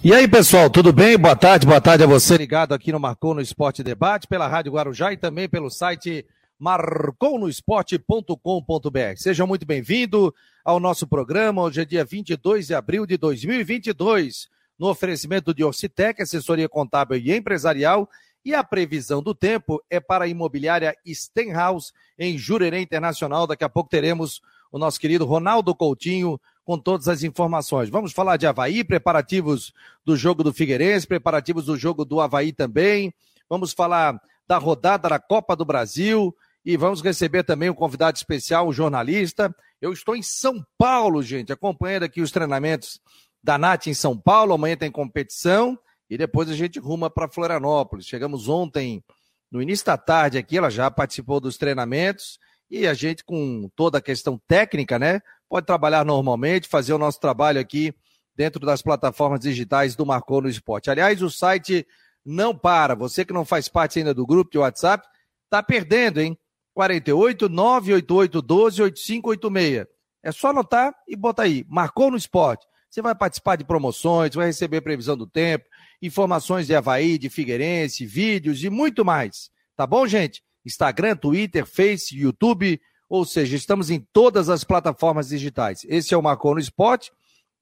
E aí, pessoal, tudo bem? Boa tarde, boa tarde a você ligado aqui no Marcou no Esporte Debate, pela Rádio Guarujá e também pelo site marconosport.com.br. Sejam muito bem-vindos ao nosso programa. Hoje é dia 22 de abril de 2022, no oferecimento de Orcitec, assessoria contábil e empresarial. E a previsão do tempo é para a imobiliária Stenhouse, em Jurerê Internacional. Daqui a pouco teremos o nosso querido Ronaldo Coutinho com todas as informações. Vamos falar de Havaí, preparativos do jogo do Figueirense, preparativos do jogo do Havaí também. Vamos falar da rodada da Copa do Brasil e vamos receber também um convidado especial, um jornalista. Eu estou em São Paulo, gente, acompanhando aqui os treinamentos da Nath em São Paulo. Amanhã tem competição e depois a gente ruma para Florianópolis. Chegamos ontem, no início da tarde aqui, ela já participou dos treinamentos e a gente, com toda a questão técnica, né? pode trabalhar normalmente, fazer o nosso trabalho aqui dentro das plataformas digitais do Marcou no Esporte. Aliás, o site não para. Você que não faz parte ainda do grupo de WhatsApp, tá perdendo, hein? 48 988 12 8586. É só anotar e botar aí, Marcou no Esporte. Você vai participar de promoções, vai receber previsão do tempo, informações de Havaí, de Figueirense, vídeos e muito mais. Tá bom, gente? Instagram, Twitter, Face, YouTube, ou seja, estamos em todas as plataformas digitais. Esse é o Marcou no Esporte,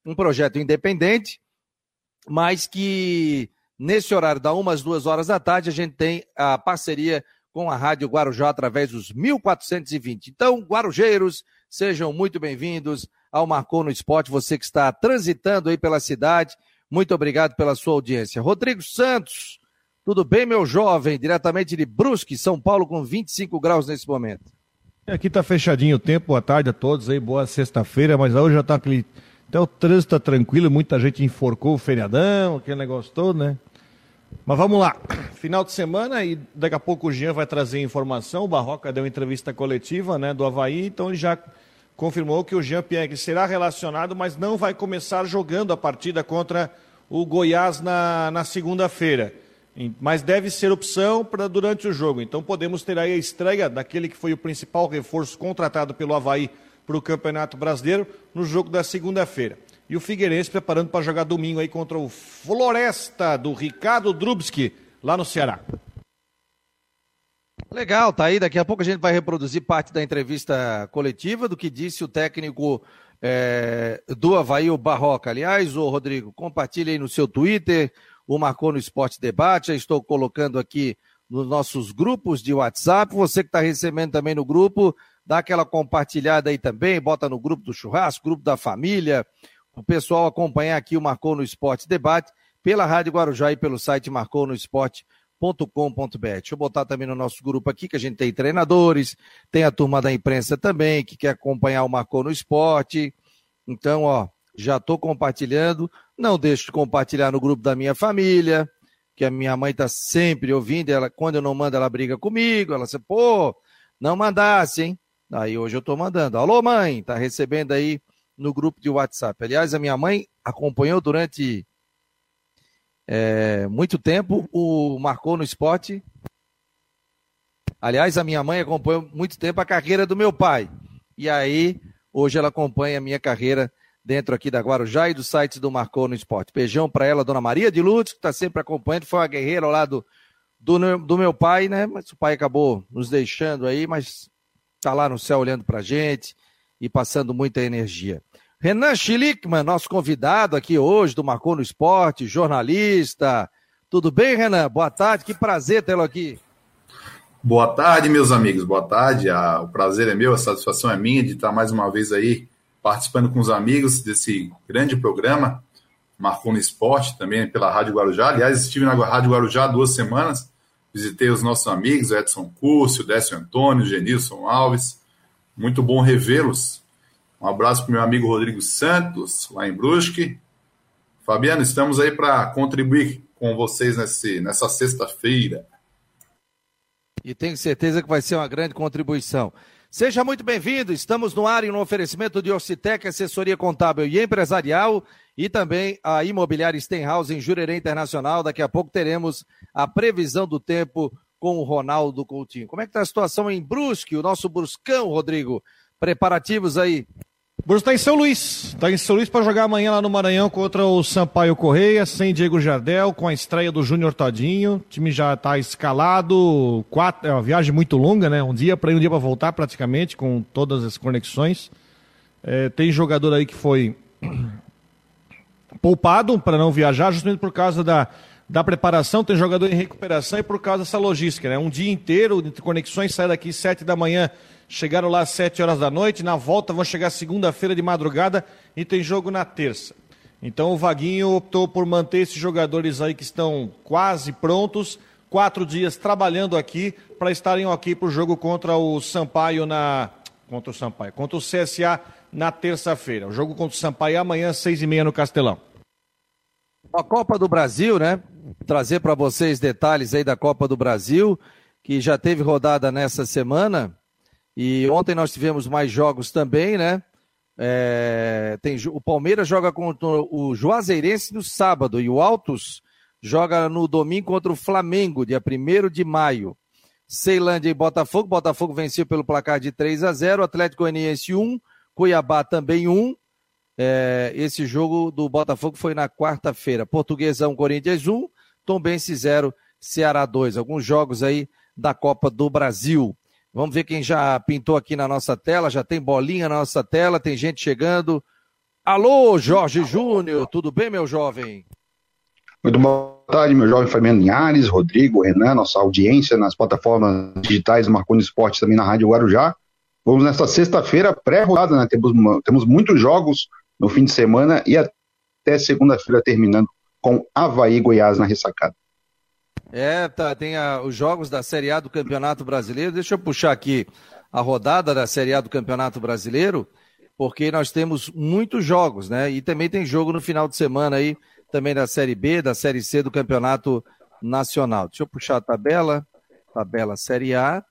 um projeto independente, mas que nesse horário da uma às duas horas da tarde a gente tem a parceria com a Rádio Guarujá através dos 1420. Então, guarujeiros, sejam muito bem-vindos ao Marcou no Esporte, você que está transitando aí pela cidade. Muito obrigado pela sua audiência. Rodrigo Santos, tudo bem, meu jovem? Diretamente de Brusque, São Paulo, com 25 graus nesse momento. Aqui tá fechadinho o tempo, boa tarde a todos aí, boa sexta-feira, mas hoje já tá aquele. Até o trânsito tá tranquilo, muita gente enforcou o feriadão, aquele negócio todo, né? Mas vamos lá. Final de semana e daqui a pouco o Jean vai trazer informação. O Barroca deu entrevista coletiva né, do Havaí, então ele já confirmou que o Jean Pierre será relacionado, mas não vai começar jogando a partida contra o Goiás na, na segunda-feira mas deve ser opção para durante o jogo. Então podemos ter aí a estreia daquele que foi o principal reforço contratado pelo Havaí para o Campeonato Brasileiro no jogo da segunda-feira. E o Figueirense preparando para jogar domingo aí contra o Floresta do Ricardo Drubski, lá no Ceará. Legal, tá aí. Daqui a pouco a gente vai reproduzir parte da entrevista coletiva do que disse o técnico é, do Havaí, o Barroca. Aliás, o Rodrigo, compartilhe aí no seu Twitter o Marcou no Esporte Debate. Já estou colocando aqui nos nossos grupos de WhatsApp. Você que está recebendo também no grupo, dá aquela compartilhada aí também, bota no grupo do churrasco, grupo da família. O pessoal acompanhar aqui o Marcou no Esporte Debate pela Rádio Guarujá e pelo site marconosport.com.br. Deixa eu botar também no nosso grupo aqui, que a gente tem treinadores, tem a turma da imprensa também, que quer acompanhar o Marcou no Esporte. Então, ó, já estou compartilhando. Não deixo de compartilhar no grupo da minha família, que a minha mãe está sempre ouvindo. Ela, quando eu não mando, ela briga comigo. Ela diz, pô, não mandasse, hein? Aí hoje eu estou mandando. Alô, mãe, tá recebendo aí no grupo de WhatsApp. Aliás, a minha mãe acompanhou durante é, muito tempo o Marcou no Esporte. Aliás, a minha mãe acompanhou muito tempo a carreira do meu pai. E aí, hoje ela acompanha a minha carreira dentro aqui da Guarujá e do site do Marcou no Esporte. Beijão para ela, dona Maria de Lourdes, que está sempre acompanhando, foi uma guerreira ao lado do, do meu pai, né? Mas o pai acabou nos deixando aí, mas está lá no céu olhando para gente e passando muita energia. Renan Schlickman, nosso convidado aqui hoje do Marcou no Esporte, jornalista. Tudo bem, Renan? Boa tarde, que prazer tê-lo aqui. Boa tarde, meus amigos, boa tarde. Ah, o prazer é meu, a satisfação é minha de estar mais uma vez aí participando com os amigos desse grande programa, Marcou no Esporte, também pela Rádio Guarujá. Aliás, estive na Rádio Guarujá há duas semanas, visitei os nossos amigos, Edson Curcio, Décio Antônio, Genilson Alves. Muito bom revê-los. Um abraço para o meu amigo Rodrigo Santos, lá em Brusque. Fabiano, estamos aí para contribuir com vocês nesse, nessa sexta-feira. E tenho certeza que vai ser uma grande contribuição. Seja muito bem-vindo. Estamos no ar em um oferecimento de Orcitec, assessoria contábil e empresarial, e também a imobiliária Stenhouse em Jurerê Internacional. Daqui a pouco teremos a previsão do tempo com o Ronaldo Coutinho. Como é que está a situação em Brusque, o nosso Bruscão, Rodrigo? Preparativos aí? Bruno está em São Luís. Está em São Luís para jogar amanhã lá no Maranhão contra o Sampaio Correia, sem Diego Jardel, com a estreia do Júnior Todinho. O time já está escalado. Quatro, é uma viagem muito longa, né? Um dia para ir, um dia para voltar, praticamente, com todas as conexões. É, tem jogador aí que foi poupado para não viajar, justamente por causa da, da preparação. Tem jogador em recuperação e por causa dessa logística, né? Um dia inteiro de conexões, sai daqui sete da manhã chegaram lá às 7 horas da noite, na volta vão chegar segunda-feira de madrugada e tem jogo na terça. Então o Vaguinho optou por manter esses jogadores aí que estão quase prontos, quatro dias trabalhando aqui para estarem aqui para o jogo contra o Sampaio na. Contra o Sampaio, contra o CSA na terça-feira. O jogo contra o Sampaio é amanhã, seis e meia no Castelão. A Copa do Brasil, né? Trazer para vocês detalhes aí da Copa do Brasil, que já teve rodada nessa semana. E ontem nós tivemos mais jogos também, né? É, tem, o Palmeiras joga contra o Juazeirense no sábado e o Altos joga no domingo contra o Flamengo, dia 1 de maio. Ceilândia e Botafogo. Botafogo venceu pelo placar de 3 a 0. Atlético Goianiense 1, Cuiabá também 1. É, esse jogo do Botafogo foi na quarta-feira. Portuguesão Corinthians 1, Tombense 0, Ceará 2. Alguns jogos aí da Copa do Brasil. Vamos ver quem já pintou aqui na nossa tela. Já tem bolinha na nossa tela, tem gente chegando. Alô, Jorge Júnior, tudo bem, meu jovem? Muito boa tarde, meu jovem Fabiano Linhares, Rodrigo, Renan, nossa audiência nas plataformas digitais Marconi Esporte também na Rádio Guarujá. Vamos nesta sexta-feira, pré-rodada, né? Temos, temos muitos jogos no fim de semana e até segunda-feira terminando com Havaí Goiás na ressacada. É, tá, tem a, os jogos da Série A do Campeonato Brasileiro. Deixa eu puxar aqui a rodada da Série A do Campeonato Brasileiro, porque nós temos muitos jogos, né? E também tem jogo no final de semana aí, também da Série B, da Série C do Campeonato Nacional. Deixa eu puxar a tabela, tabela Série A.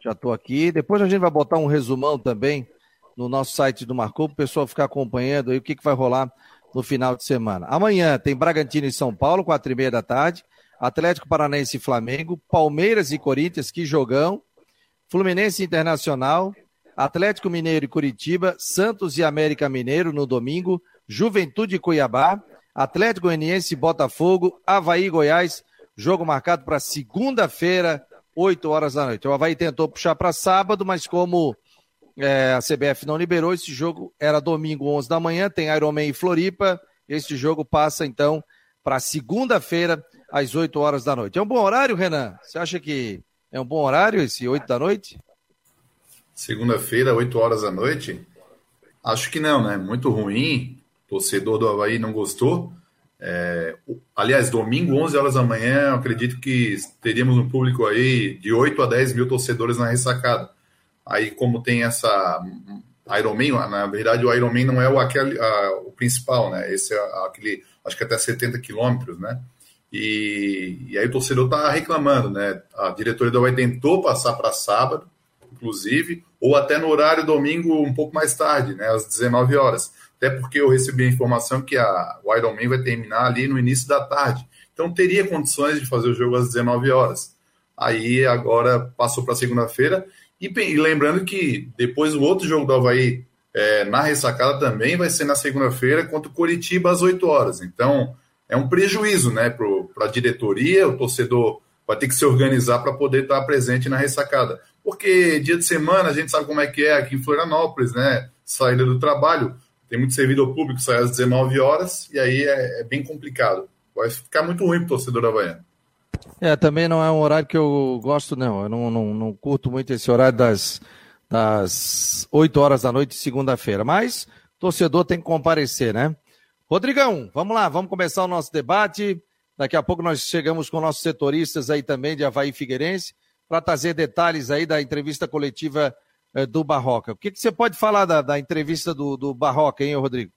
Já estou aqui. Depois a gente vai botar um resumão também no nosso site do Marcou, para o pessoal ficar acompanhando aí o que, que vai rolar no final de semana. Amanhã tem Bragantino e São Paulo, quatro e meia da tarde. Atlético Paranaense e Flamengo, Palmeiras e Corinthians, que jogão, Fluminense Internacional, Atlético Mineiro e Curitiba, Santos e América Mineiro no domingo, Juventude e Cuiabá, Atlético Goianiense e Botafogo, Havaí e Goiás, jogo marcado para segunda-feira, 8 horas da noite. O Havaí tentou puxar para sábado, mas como é, a CBF não liberou, esse jogo era domingo, 11 da manhã, tem Ironman e Floripa, esse jogo passa então para segunda-feira, às 8 horas da noite. É um bom horário, Renan? Você acha que é um bom horário esse 8 da noite? Segunda-feira, 8 horas da noite? Acho que não, né? Muito ruim. Torcedor do Havaí não gostou. É, aliás, domingo, 11 horas da manhã, acredito que teríamos um público aí de 8 a 10 mil torcedores na ressacada. Aí, como tem essa Ironman, na verdade, o Ironman não é o, aquele, a, o principal, né? Esse é aquele, acho que até 70 quilômetros, né? E, e aí o torcedor está reclamando, né? A diretoria do Havaí tentou passar para sábado, inclusive, ou até no horário domingo um pouco mais tarde, né? Às 19 horas. Até porque eu recebi a informação que a, o Ironman vai terminar ali no início da tarde. Então teria condições de fazer o jogo às 19 horas. Aí agora passou para segunda-feira. E, e, lembrando que depois o outro jogo do Havaí é, na ressacada também vai ser na segunda-feira contra o Coritiba às 8 horas. Então é um prejuízo né, para a diretoria, o torcedor vai ter que se organizar para poder estar presente na ressacada. Porque dia de semana a gente sabe como é que é aqui em Florianópolis, né? Saída do trabalho, tem muito servidor público, sai às 19 horas, e aí é, é bem complicado. Vai ficar muito ruim para o torcedor havaiano. É, também não é um horário que eu gosto, não. Eu não, não, não curto muito esse horário das, das 8 horas da noite, segunda-feira. Mas torcedor tem que comparecer, né? Rodrigão, vamos lá, vamos começar o nosso debate. Daqui a pouco nós chegamos com nossos setoristas aí também de Havaí Figueirense para trazer detalhes aí da entrevista coletiva eh, do Barroca. O que, que, você pode falar da, da entrevista do, do Barroca, hein, Rodrigo?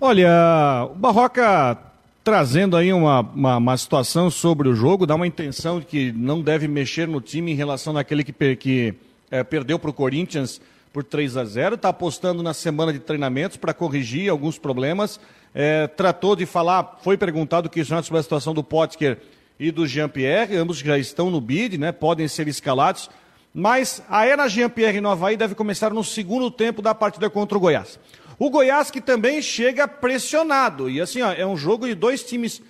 Olha, o Barroca trazendo aí uma, uma, uma, situação sobre o jogo, dá uma intenção de que não deve mexer no time em relação àquele que, que é, perdeu para o Corinthians por 3 a 0 está apostando na semana de treinamentos para corrigir alguns problemas. É, tratou de falar, foi perguntado que sobre a situação do Potker e do Jean-Pierre, ambos já estão no bid, né, podem ser escalados. mas a era Jean-Pierre no Havaí deve começar no segundo tempo da partida contra o Goiás. O Goiás que também chega pressionado, e assim, ó, é um jogo de dois times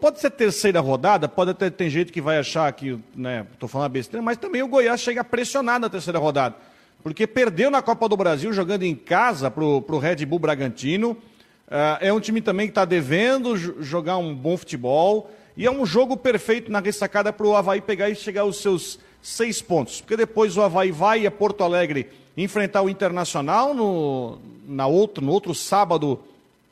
pode ser terceira rodada, pode até ter gente que vai achar que, né, estou falando besteira, mas também o Goiás chega pressionado na terceira rodada, porque perdeu na Copa do Brasil jogando em casa para o Red Bull Bragantino. Uh, é um time também que está devendo jogar um bom futebol. E é um jogo perfeito na ressacada para o Havaí pegar e chegar aos seus seis pontos. Porque depois o Havaí vai a Porto Alegre enfrentar o Internacional no, na outro, no outro sábado,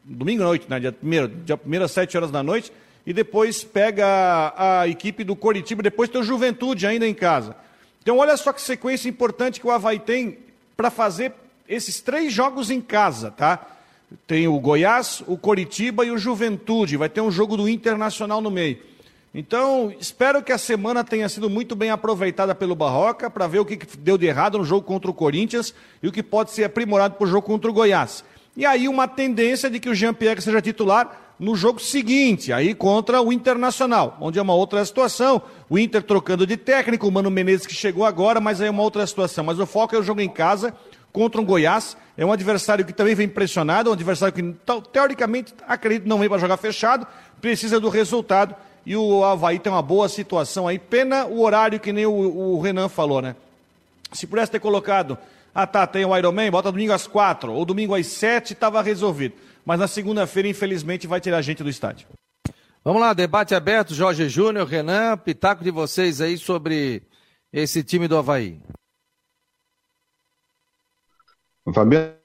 domingo à noite, né? dia 1 dia primeiro às sete horas da noite. E depois pega a, a equipe do Coritiba, depois tem o Juventude ainda em casa. Então olha só que sequência importante que o Havaí tem para fazer esses três jogos em casa, tá? Tem o Goiás, o Coritiba e o Juventude. Vai ter um jogo do Internacional no meio. Então, espero que a semana tenha sido muito bem aproveitada pelo Barroca para ver o que deu de errado no jogo contra o Corinthians e o que pode ser aprimorado para o jogo contra o Goiás. E aí uma tendência de que o Jean-Pierre seja titular no jogo seguinte, aí contra o Internacional, onde é uma outra situação. O Inter trocando de técnico, o Mano Menezes que chegou agora, mas aí é uma outra situação. Mas o foco é o jogo em casa contra um Goiás. É um adversário que também vem pressionado, um adversário que, teoricamente, acredito não vem para jogar fechado, precisa do resultado. E o Havaí tem uma boa situação aí. Pena o horário que nem o, o Renan falou, né? Se pudesse ter colocado, ah tá, tem o Ironman, bota domingo às quatro, ou domingo às sete, estava resolvido. Mas na segunda-feira, infelizmente, vai tirar a gente do estádio. Vamos lá, debate aberto, Jorge Júnior, Renan, pitaco de vocês aí sobre esse time do Havaí. Fabiano,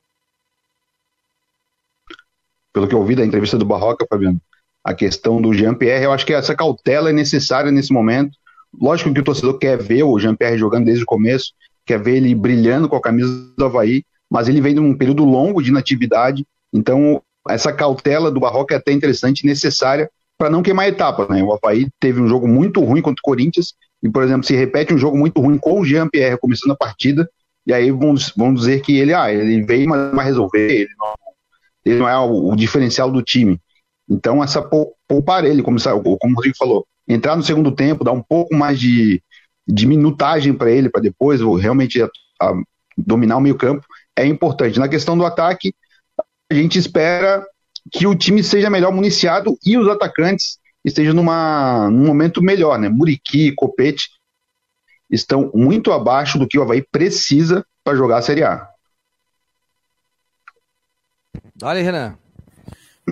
pelo que eu ouvi da entrevista do Barroca, Fabiano, a questão do Jean-Pierre, eu acho que essa cautela é necessária nesse momento. Lógico que o torcedor quer ver o Jean-Pierre jogando desde o começo, quer ver ele brilhando com a camisa do Havaí, mas ele vem de um período longo de inatividade, então essa cautela do Barroca é até interessante e necessária para não queimar etapas. Né? O Havaí teve um jogo muito ruim contra o Corinthians, e, por exemplo, se repete um jogo muito ruim com o Jean-Pierre começando a partida, e aí vão, vão dizer que ele, ah, ele veio, mas vai resolver, ele não, ele não é o, o, diferencial do time. Então, essa poupar ele, como, como o Rodrigo falou, entrar no segundo tempo, dar um pouco mais de, de minutagem para ele, para depois realmente a, a, dominar o meio-campo, é importante. Na questão do ataque, a gente espera que o time seja melhor municiado e os atacantes estejam numa, num momento melhor, né? Muriqui, Copete estão muito abaixo do que o Havaí precisa para jogar a Série A. Olha, Renan.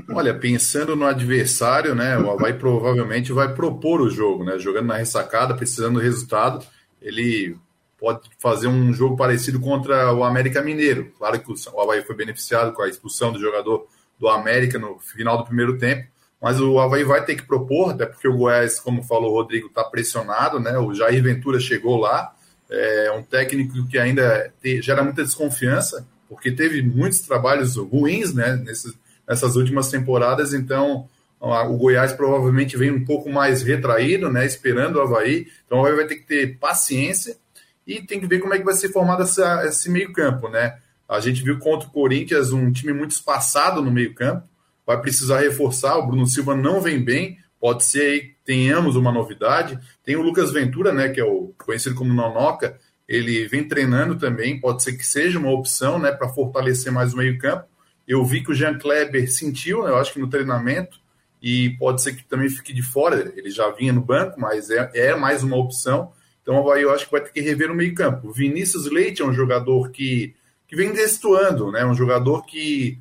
Olha, pensando no adversário, né, o Havaí provavelmente vai propor o jogo, né, jogando na ressacada, precisando do resultado, ele pode fazer um jogo parecido contra o América Mineiro. Claro que o Havaí foi beneficiado com a expulsão do jogador do América no final do primeiro tempo, mas o Havaí vai ter que propor, até porque o Goiás, como falou o Rodrigo, está pressionado, né? O Jair Ventura chegou lá, é um técnico que ainda te, gera muita desconfiança, porque teve muitos trabalhos ruins, né? Nessas, nessas últimas temporadas, então o Goiás provavelmente vem um pouco mais retraído, né? Esperando o Havaí, então o Havaí vai ter que ter paciência e tem que ver como é que vai ser formado essa, esse meio-campo, né? A gente viu contra o Corinthians um time muito espaçado no meio-campo vai precisar reforçar. O Bruno Silva não vem bem, pode ser que tenhamos uma novidade. Tem o Lucas Ventura, né, que é o conhecido como Nonoca, ele vem treinando também, pode ser que seja uma opção, né, para fortalecer mais o meio-campo. Eu vi que o Jean Kleber sentiu, né, eu acho que no treinamento, e pode ser que também fique de fora. Ele já vinha no banco, mas é, é mais uma opção. Então aí eu acho que vai ter que rever o meio-campo. O Vinícius Leite é um jogador que, que vem destoando, né? Um jogador que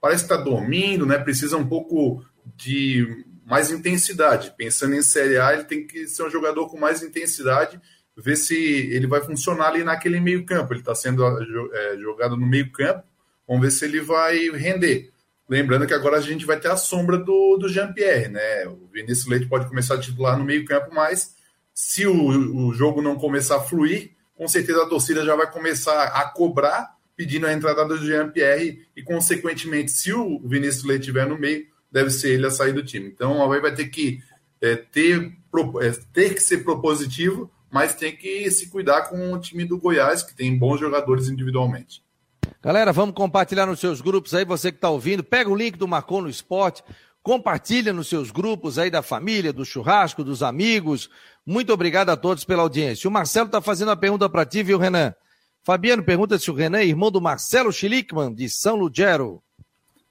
parece que está dormindo, né? Precisa um pouco de mais intensidade. Pensando em Série A, ele tem que ser um jogador com mais intensidade, ver se ele vai funcionar ali naquele meio campo. Ele está sendo é, jogado no meio campo, vamos ver se ele vai render. Lembrando que agora a gente vai ter a sombra do, do Jean-Pierre, né? O Vinícius Leite pode começar a titular no meio campo, mas se o, o jogo não começar a fluir, com certeza a torcida já vai começar a cobrar pedindo a entrada do Jean-Pierre e, consequentemente, se o Vinícius Leite estiver no meio, deve ser ele a sair do time. Então, o Havaí vai ter que é, ter, é, ter que ser propositivo, mas tem que se cuidar com o time do Goiás, que tem bons jogadores individualmente. Galera, vamos compartilhar nos seus grupos aí, você que está ouvindo, pega o link do Marcou no Esporte, Compartilha nos seus grupos aí da família, do churrasco, dos amigos. Muito obrigado a todos pela audiência. O Marcelo está fazendo uma pergunta para ti, viu, Renan? Fabiano pergunta se o Renan é irmão do Marcelo Schlickman, de São Lugero.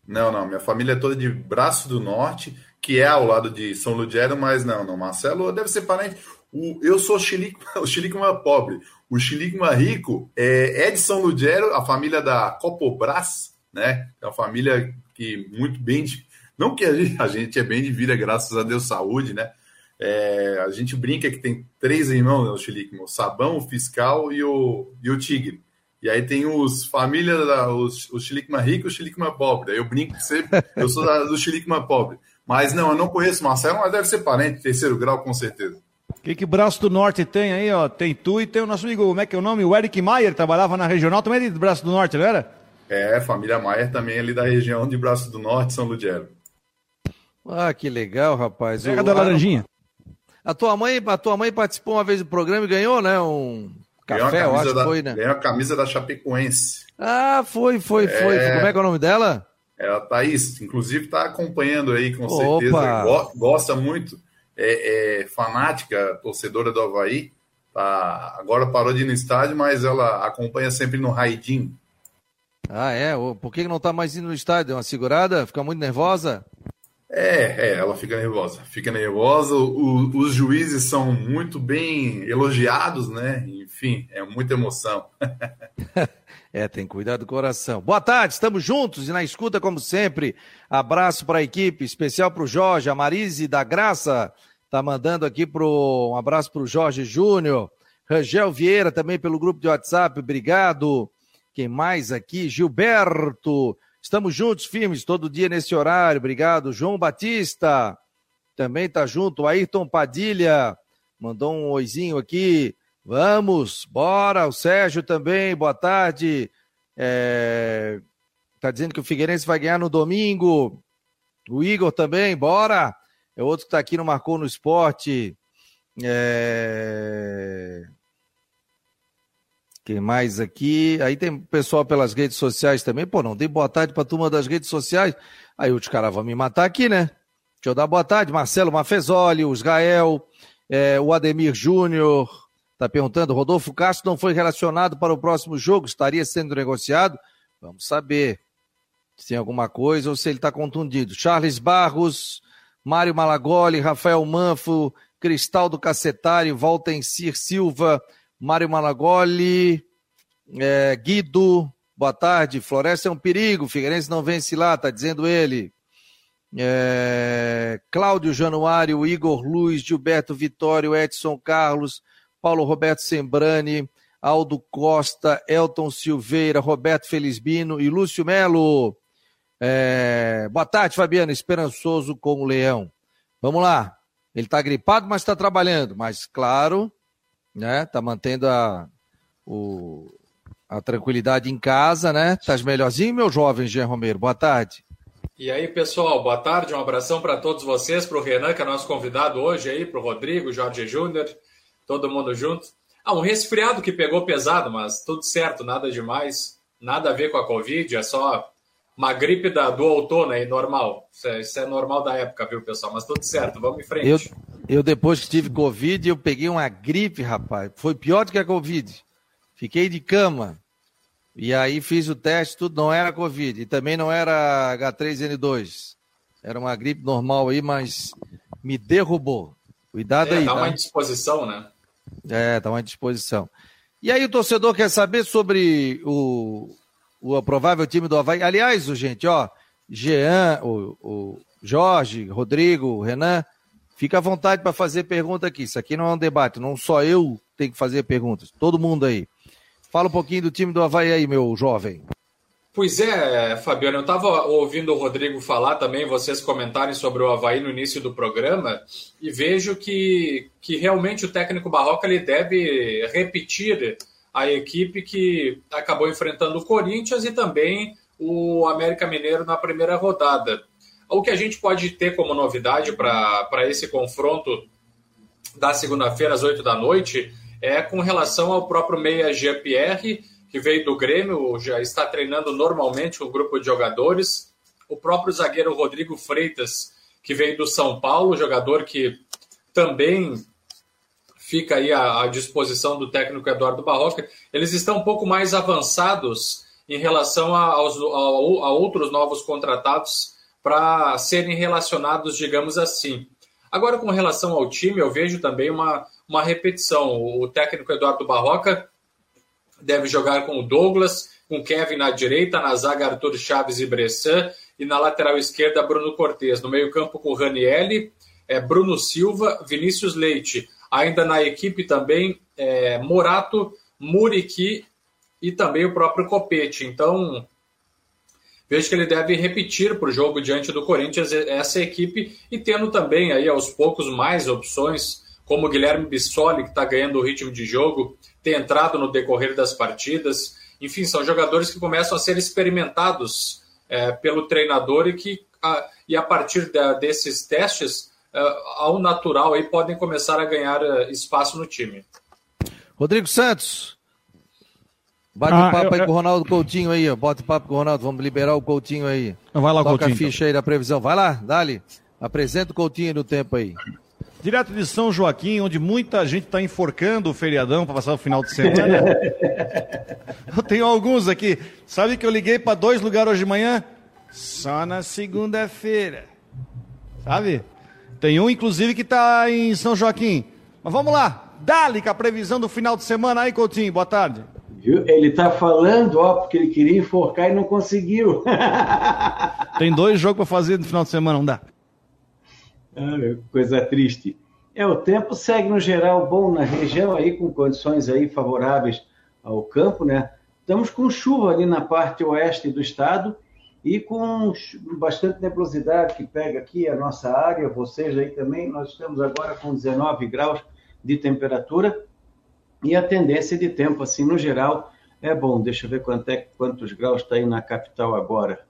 Não, não. Minha família é toda de Braço do Norte, que é ao lado de São Lugero, mas não, não. Marcelo deve ser parente. O, eu sou o Schlickman pobre. O Schlickman rico é, é de São Lugero, a família da Copobras, né? É uma família que muito bem não que a gente, a gente é bem de vida, graças a Deus, saúde, né? É, a gente brinca que tem três irmãos, né, o Chilique, o Sabão, o Fiscal e o, e o Tigre. E aí tem os família, os, o Chilicma rico e o Chilicma pobre. Aí eu brinco que sempre, eu sou da, do Chilicma pobre. Mas não, eu não conheço Marcelo, mas deve ser parente, terceiro grau, com certeza. O que, que Braço do Norte tem aí, ó? Tem tu e tem o nosso amigo, como é que é o nome? O Eric Maier, trabalhava na regional, também é de Braço do Norte, não era? É, família Maier também é ali da região de Braço do Norte, São Ludgero. Ah, que legal, rapaz. Pega o, da laranjinha. A tua mãe, a tua mãe participou uma vez do programa e ganhou, né? Um café, eu acho que foi, né? Ganhou a camisa da Chapecoense. Ah, foi, foi, é... foi. Como é que é o nome dela? É a Thaís, inclusive está acompanhando aí, com Opa. certeza. Gosta muito, é, é, fanática, torcedora do Havaí. Tá, agora parou de ir no estádio, mas ela acompanha sempre no Raidim. Ah, é? Por que não está mais indo no estádio? Uma segurada? Fica muito nervosa? É, é, ela fica nervosa. Fica nervosa. O, os juízes são muito bem elogiados, né? Enfim, é muita emoção. é, tem cuidar do coração. Boa tarde, estamos juntos e na escuta, como sempre. Abraço para a equipe, especial para o Jorge, a Marise da Graça. Tá mandando aqui pro, um abraço para o Jorge Júnior. Rangel Vieira também pelo grupo de WhatsApp, obrigado. Quem mais aqui? Gilberto. Estamos juntos, firmes, todo dia nesse horário. Obrigado. João Batista também está junto. Ayrton Padilha mandou um oizinho aqui. Vamos, bora. O Sérgio também, boa tarde. É... Tá dizendo que o Figueirense vai ganhar no domingo. O Igor também, bora. É outro que está aqui no Marcou no Esporte. É... Quem mais aqui? Aí tem pessoal pelas redes sociais também. Pô, não dei boa tarde pra turma das redes sociais. Aí os caras vão me matar aqui, né? Deixa eu dar boa tarde. Marcelo Mafezoli, o Israel, é, o Ademir Júnior. Tá perguntando, Rodolfo Castro não foi relacionado para o próximo jogo, estaria sendo negociado? Vamos saber se tem alguma coisa ou se ele está contundido. Charles Barros, Mário Malagoli, Rafael Manfo, Cristaldo Cacetário, Valtencir Silva, Mário Malagoli, é, Guido, boa tarde. Floresta é um perigo, Figueirense não vence lá, tá dizendo ele. É, Cláudio Januário, Igor Luiz, Gilberto Vitório, Edson Carlos, Paulo Roberto Sembrani, Aldo Costa, Elton Silveira, Roberto Felizbino e Lúcio Melo. É, boa tarde, Fabiano, esperançoso com o Leão. Vamos lá. Ele está gripado, mas está trabalhando. Mas, claro, né? Tá mantendo a, o, a tranquilidade em casa, né? Tá melhorzinho, meu jovem Jean Romero? Boa tarde. E aí, pessoal, boa tarde, um abração para todos vocês, para o Renan, que é nosso convidado hoje aí, para o Rodrigo, Jorge Júnior, todo mundo junto. Ah, um resfriado que pegou pesado, mas tudo certo, nada demais, nada a ver com a Covid, é só uma gripe da, do outono aí, normal. Isso é, isso é, normal da época, viu, pessoal? Mas tudo certo, vamos em frente. Eu, eu, depois que tive Covid, eu peguei uma gripe, rapaz. Foi pior do que a Covid. Fiquei de cama. E aí fiz o teste, tudo não era Covid. E também não era H3N2. Era uma gripe normal aí, mas me derrubou. Cuidado é, aí. Dá tá? uma indisposição, né? É, dá uma indisposição. E aí o torcedor quer saber sobre o, o provável time do Havaí. Aliás, gente, ó, Jean, o, o Jorge, Rodrigo, Renan, fica à vontade para fazer pergunta aqui. Isso aqui não é um debate, não só eu tenho que fazer perguntas, todo mundo aí. Fala um pouquinho do time do Havaí aí, meu jovem. Pois é, Fabiano, eu estava ouvindo o Rodrigo falar também, vocês comentarem sobre o Havaí no início do programa, e vejo que, que realmente o técnico Barroca ele deve repetir a equipe que acabou enfrentando o Corinthians e também o América Mineiro na primeira rodada. O que a gente pode ter como novidade para esse confronto da segunda-feira às 8 da noite é com relação ao próprio meia GPR, que veio do Grêmio, já está treinando normalmente o grupo de jogadores. O próprio zagueiro Rodrigo Freitas, que veio do São Paulo, jogador que também fica aí à, à disposição do técnico Eduardo Barroca. Eles estão um pouco mais avançados em relação a, aos, a, a outros novos contratados para serem relacionados, digamos assim. Agora, com relação ao time, eu vejo também uma, uma repetição. O técnico Eduardo Barroca deve jogar com o Douglas, com Kevin na direita, na zaga Arthur Chaves e Bressan, e na lateral esquerda Bruno Cortes. No meio-campo com Ranielli, é, Bruno Silva, Vinícius Leite. Ainda na equipe também é, Morato, Muriqui e também o próprio Copete. Então, vejo que ele deve repetir para o jogo diante do Corinthians essa equipe e tendo também aí aos poucos mais opções, como Guilherme Bissoli, que está ganhando o ritmo de jogo, tem entrado no decorrer das partidas. Enfim, são jogadores que começam a ser experimentados é, pelo treinador e que a, e a partir da, desses testes, é, ao natural, aí podem começar a ganhar é, espaço no time. Rodrigo Santos, Bate ah, papo eu, aí com o Ronaldo Coutinho aí, ó. Bota papo com o Ronaldo, vamos liberar o Coutinho aí. Vai lá, Toca Coutinho. a ficha então. aí da previsão. Vai lá, dali. Apresenta o Coutinho no tempo aí. Direto de São Joaquim, onde muita gente está enforcando o feriadão para passar o final de semana. eu tenho alguns aqui. Sabe que eu liguei para dois lugares hoje de manhã? Só na segunda-feira. Sabe? Tem um, inclusive, que está em São Joaquim. Mas vamos lá. Dali com a previsão do final de semana aí, Coutinho. Boa tarde. Viu? Ele está falando, ó, porque ele queria enforcar e não conseguiu. Tem dois jogos para fazer no final de semana, não dá. Ah, coisa triste. É, o tempo segue no geral bom na região aí, com condições aí favoráveis ao campo, né? Estamos com chuva ali na parte oeste do estado e com bastante nebulosidade que pega aqui a nossa área, vocês aí também. Nós estamos agora com 19 graus de temperatura e a tendência de tempo, assim, no geral, é bom. Deixa eu ver quanto é, quantos graus está aí na capital agora.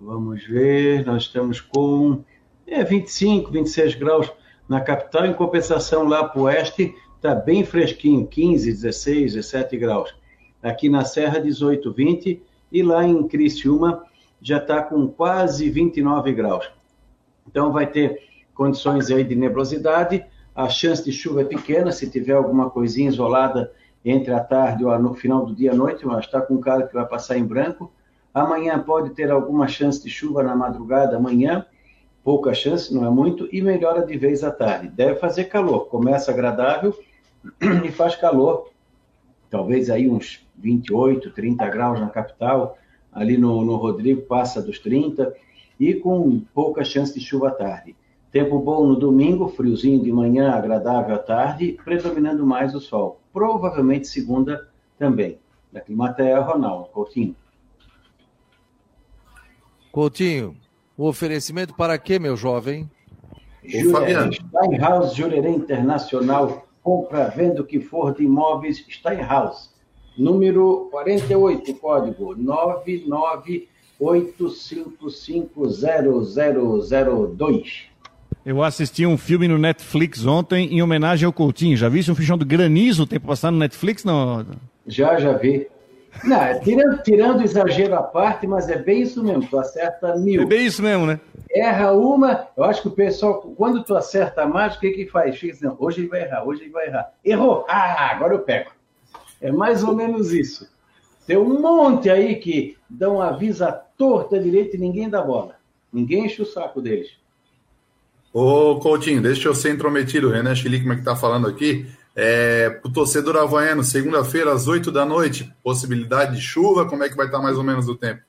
Vamos ver, nós estamos com é, 25, 26 graus na capital, em compensação lá para o oeste está bem fresquinho, 15, 16, 17 graus. Aqui na Serra, 18, 20 e lá em Criciúma já está com quase 29 graus. Então vai ter condições aí de nebulosidade, a chance de chuva é pequena, se tiver alguma coisinha isolada entre a tarde ou no final do dia à noite, mas está com cara que vai passar em branco. Amanhã pode ter alguma chance de chuva na madrugada, amanhã, pouca chance, não é muito, e melhora de vez à tarde. Deve fazer calor, começa agradável e faz calor, talvez aí uns 28, 30 graus na capital, ali no, no Rodrigo passa dos 30, e com pouca chance de chuva à tarde. Tempo bom no domingo, friozinho de manhã, agradável à tarde, predominando mais o sol. Provavelmente segunda também. Da Climatea, Ronaldo Coutinho. Coutinho, o oferecimento para quê, meu jovem? Jurerê, Steinhaus Jurerê Internacional, compra, venda o que for de imóveis Steinhaus. Número 48, código 998550002. Eu assisti um filme no Netflix ontem em homenagem ao Coutinho. Já viu um filme chamado Granizo, tempo passado no Netflix? Não? Já, já vi. Não, é tirando, tirando exagero à parte, mas é bem isso mesmo, tu acerta mil. É bem isso mesmo, né? Erra uma, eu acho que o pessoal, quando tu acerta mais, o que que faz? Fica assim, hoje ele vai errar, hoje ele vai errar. Errou! Ah, agora eu pego. É mais ou menos isso. Tem um monte aí que dão aviso à torta direita e ninguém dá bola. Ninguém enche o saco deles. Ô, Coutinho, deixa eu ser intrometido. O Renan Chili, como é que tá falando aqui? É, o torcedor havaiano, segunda-feira, às 8 da noite, possibilidade de chuva, como é que vai estar tá mais ou menos o tempo?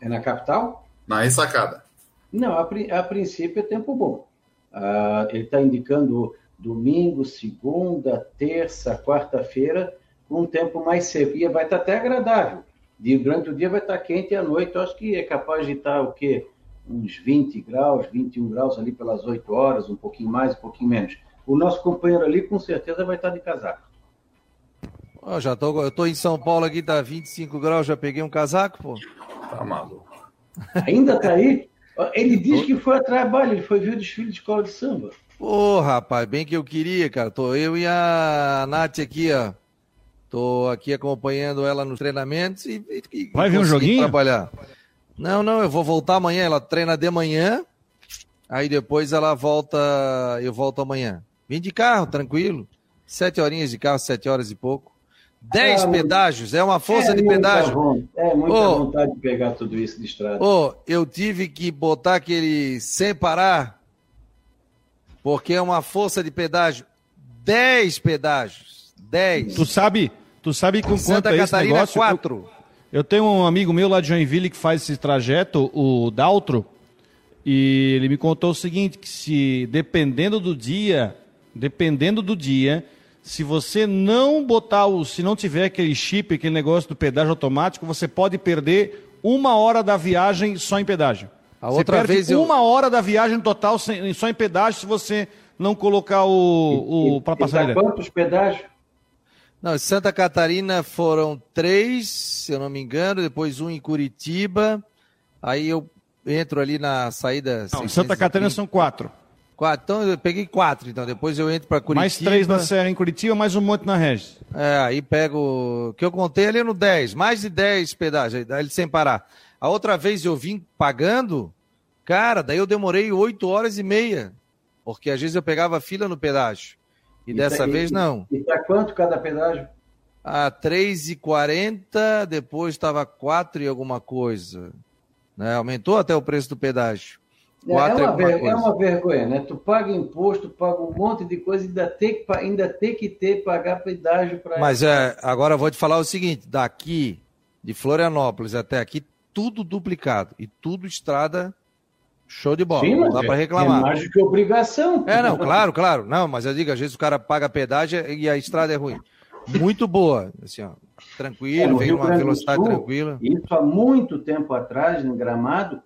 É na capital? Na ressacada. Não, a, a princípio é tempo bom. Ah, ele está indicando domingo, segunda, terça, quarta-feira, com um tempo mais seco. E vai estar tá até agradável. Durante o dia vai estar tá quente e à noite, eu acho que é capaz de estar o quê? Uns 20 graus, 21 graus ali pelas 8 horas, um pouquinho mais, um pouquinho menos. O nosso companheiro ali com certeza vai estar de casaco. Oh, já tô, eu tô em São Paulo aqui, tá 25 graus, já peguei um casaco, pô. Tá maluco. Ainda tá aí? Ele diz que foi a trabalho, ele foi ver o desfile de escola de samba. Ô, oh, rapaz, bem que eu queria, cara. Tô eu e a Nath aqui, ó. Tô aqui acompanhando ela nos treinamentos e, e Vai ver um joguinho? trabalhar. Não, não, eu vou voltar amanhã. Ela treina de manhã. Aí depois ela volta, eu volto amanhã. Vim de carro, tranquilo. Sete horinhas de carro, sete horas e pouco. Dez Ah, pedágios, é uma força é de pedágio. É muita Ô. vontade de pegar tudo isso de estrada. Ô, eu tive que botar aquele sem parar, porque é uma força de pedágio. Dez pedágios. Dez. Tu sabe, tu sabe com quanto Santa é esse Catarina, negócio? Quatro. Eu tenho um amigo meu lá de Joinville que faz esse trajeto, o Daltro, e ele me contou o seguinte, que se dependendo do dia, dependendo do dia, se você não botar o, se não tiver aquele chip, aquele negócio do pedágio automático, você pode perder uma hora da viagem só em pedágio. A Você outra perde vez eu- uma hora da viagem total sem- só em pedágio se você não colocar o, o para passar direto. quantos pedágios? Não, em Santa Catarina foram três, se eu não me engano, depois um em Curitiba. Aí eu entro ali na saída. Não, em Santa Catarina são quatro. quatro. Então eu peguei quatro, então depois eu entro para Curitiba. Mais três na Serra em Curitiba, mais um monte na Regis. É, aí pego. O que eu contei ali no 10, mais de 10 pedágios, ele sem parar. A outra vez eu vim pagando, cara, daí eu demorei 8 horas e meia. Porque às vezes eu pegava fila no pedágio. E, E dessa tá- e- vez não. E tá quanto cada pedágio? A 3,40, depois estava 4 e alguma coisa. Né? Aumentou até o preço do pedágio. É, é e uma, é uma vergonha, né? Tu paga imposto, paga um monte de coisa e ainda tem que, ainda tem que ter, pagar pedágio para. Mas é, agora eu vou te falar o seguinte: daqui de Florianópolis até aqui, tudo duplicado. E tudo estrada show de bola. Sim, não dá é- para É reclamar. mais do que obrigação. É, não, claro, claro. Não, mas eu digo, às vezes o cara paga pedágio e a estrada é ruim. Muito boa, assim, ó. É, Tranquilo, no vem do velocidade Sul, tranquila. Isso há muito tempo atrás, em Gramado,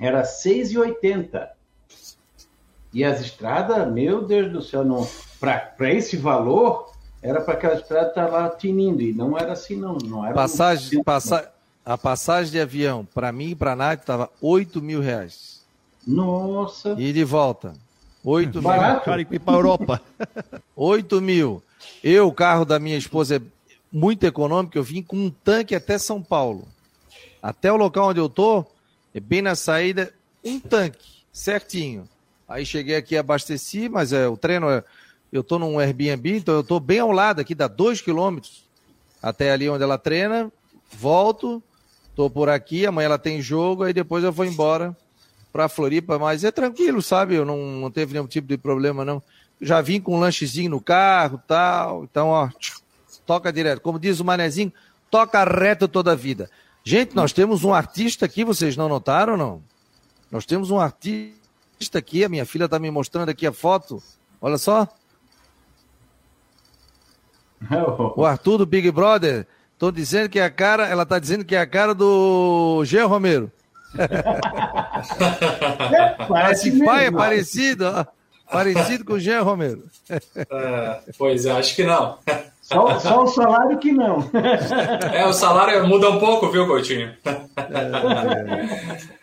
era 6,80. E as estradas, meu Deus do céu, para esse valor, era para aquela estrada estar lá tinindo. E não era assim, não. não era Passagem, um- passa, a passagem de avião, para mim e para a Nath, estava 8 mil reais. Nossa, E de volta. 8 mil. barato. Cara, e para Europa. 8 mil. Eu, o carro da minha esposa é muito econômico, eu vim com um tanque até São Paulo. Até o local onde eu tô, é bem na saída, um tanque, certinho. Aí cheguei aqui, abasteci, mas é, o treino é. Eu tô num Airbnb, então eu tô bem ao lado aqui, dá dois quilômetros até ali onde ela treina. Volto, tô por aqui, amanhã ela tem jogo, aí depois eu vou embora pra Floripa, mas é tranquilo, sabe? Eu não, não teve nenhum tipo de problema, não. Já vim com um lanchezinho no carro tal. Então, ó, toca direto. Como diz o Manezinho, toca reto toda a vida. Gente, nós temos um artista aqui, vocês não notaram, não? Nós temos um artista aqui, a minha filha está me mostrando aqui a foto. Olha só, o Arthur do Big Brother. Tô dizendo que é a cara, ela tá dizendo que é a cara do Jean Romero. Parece Esse pai é parecido, ó. Parecido com o Jean Romero. É, pois é, acho que não. Só, só o salário que não. É, o salário muda um pouco, viu, Coutinho?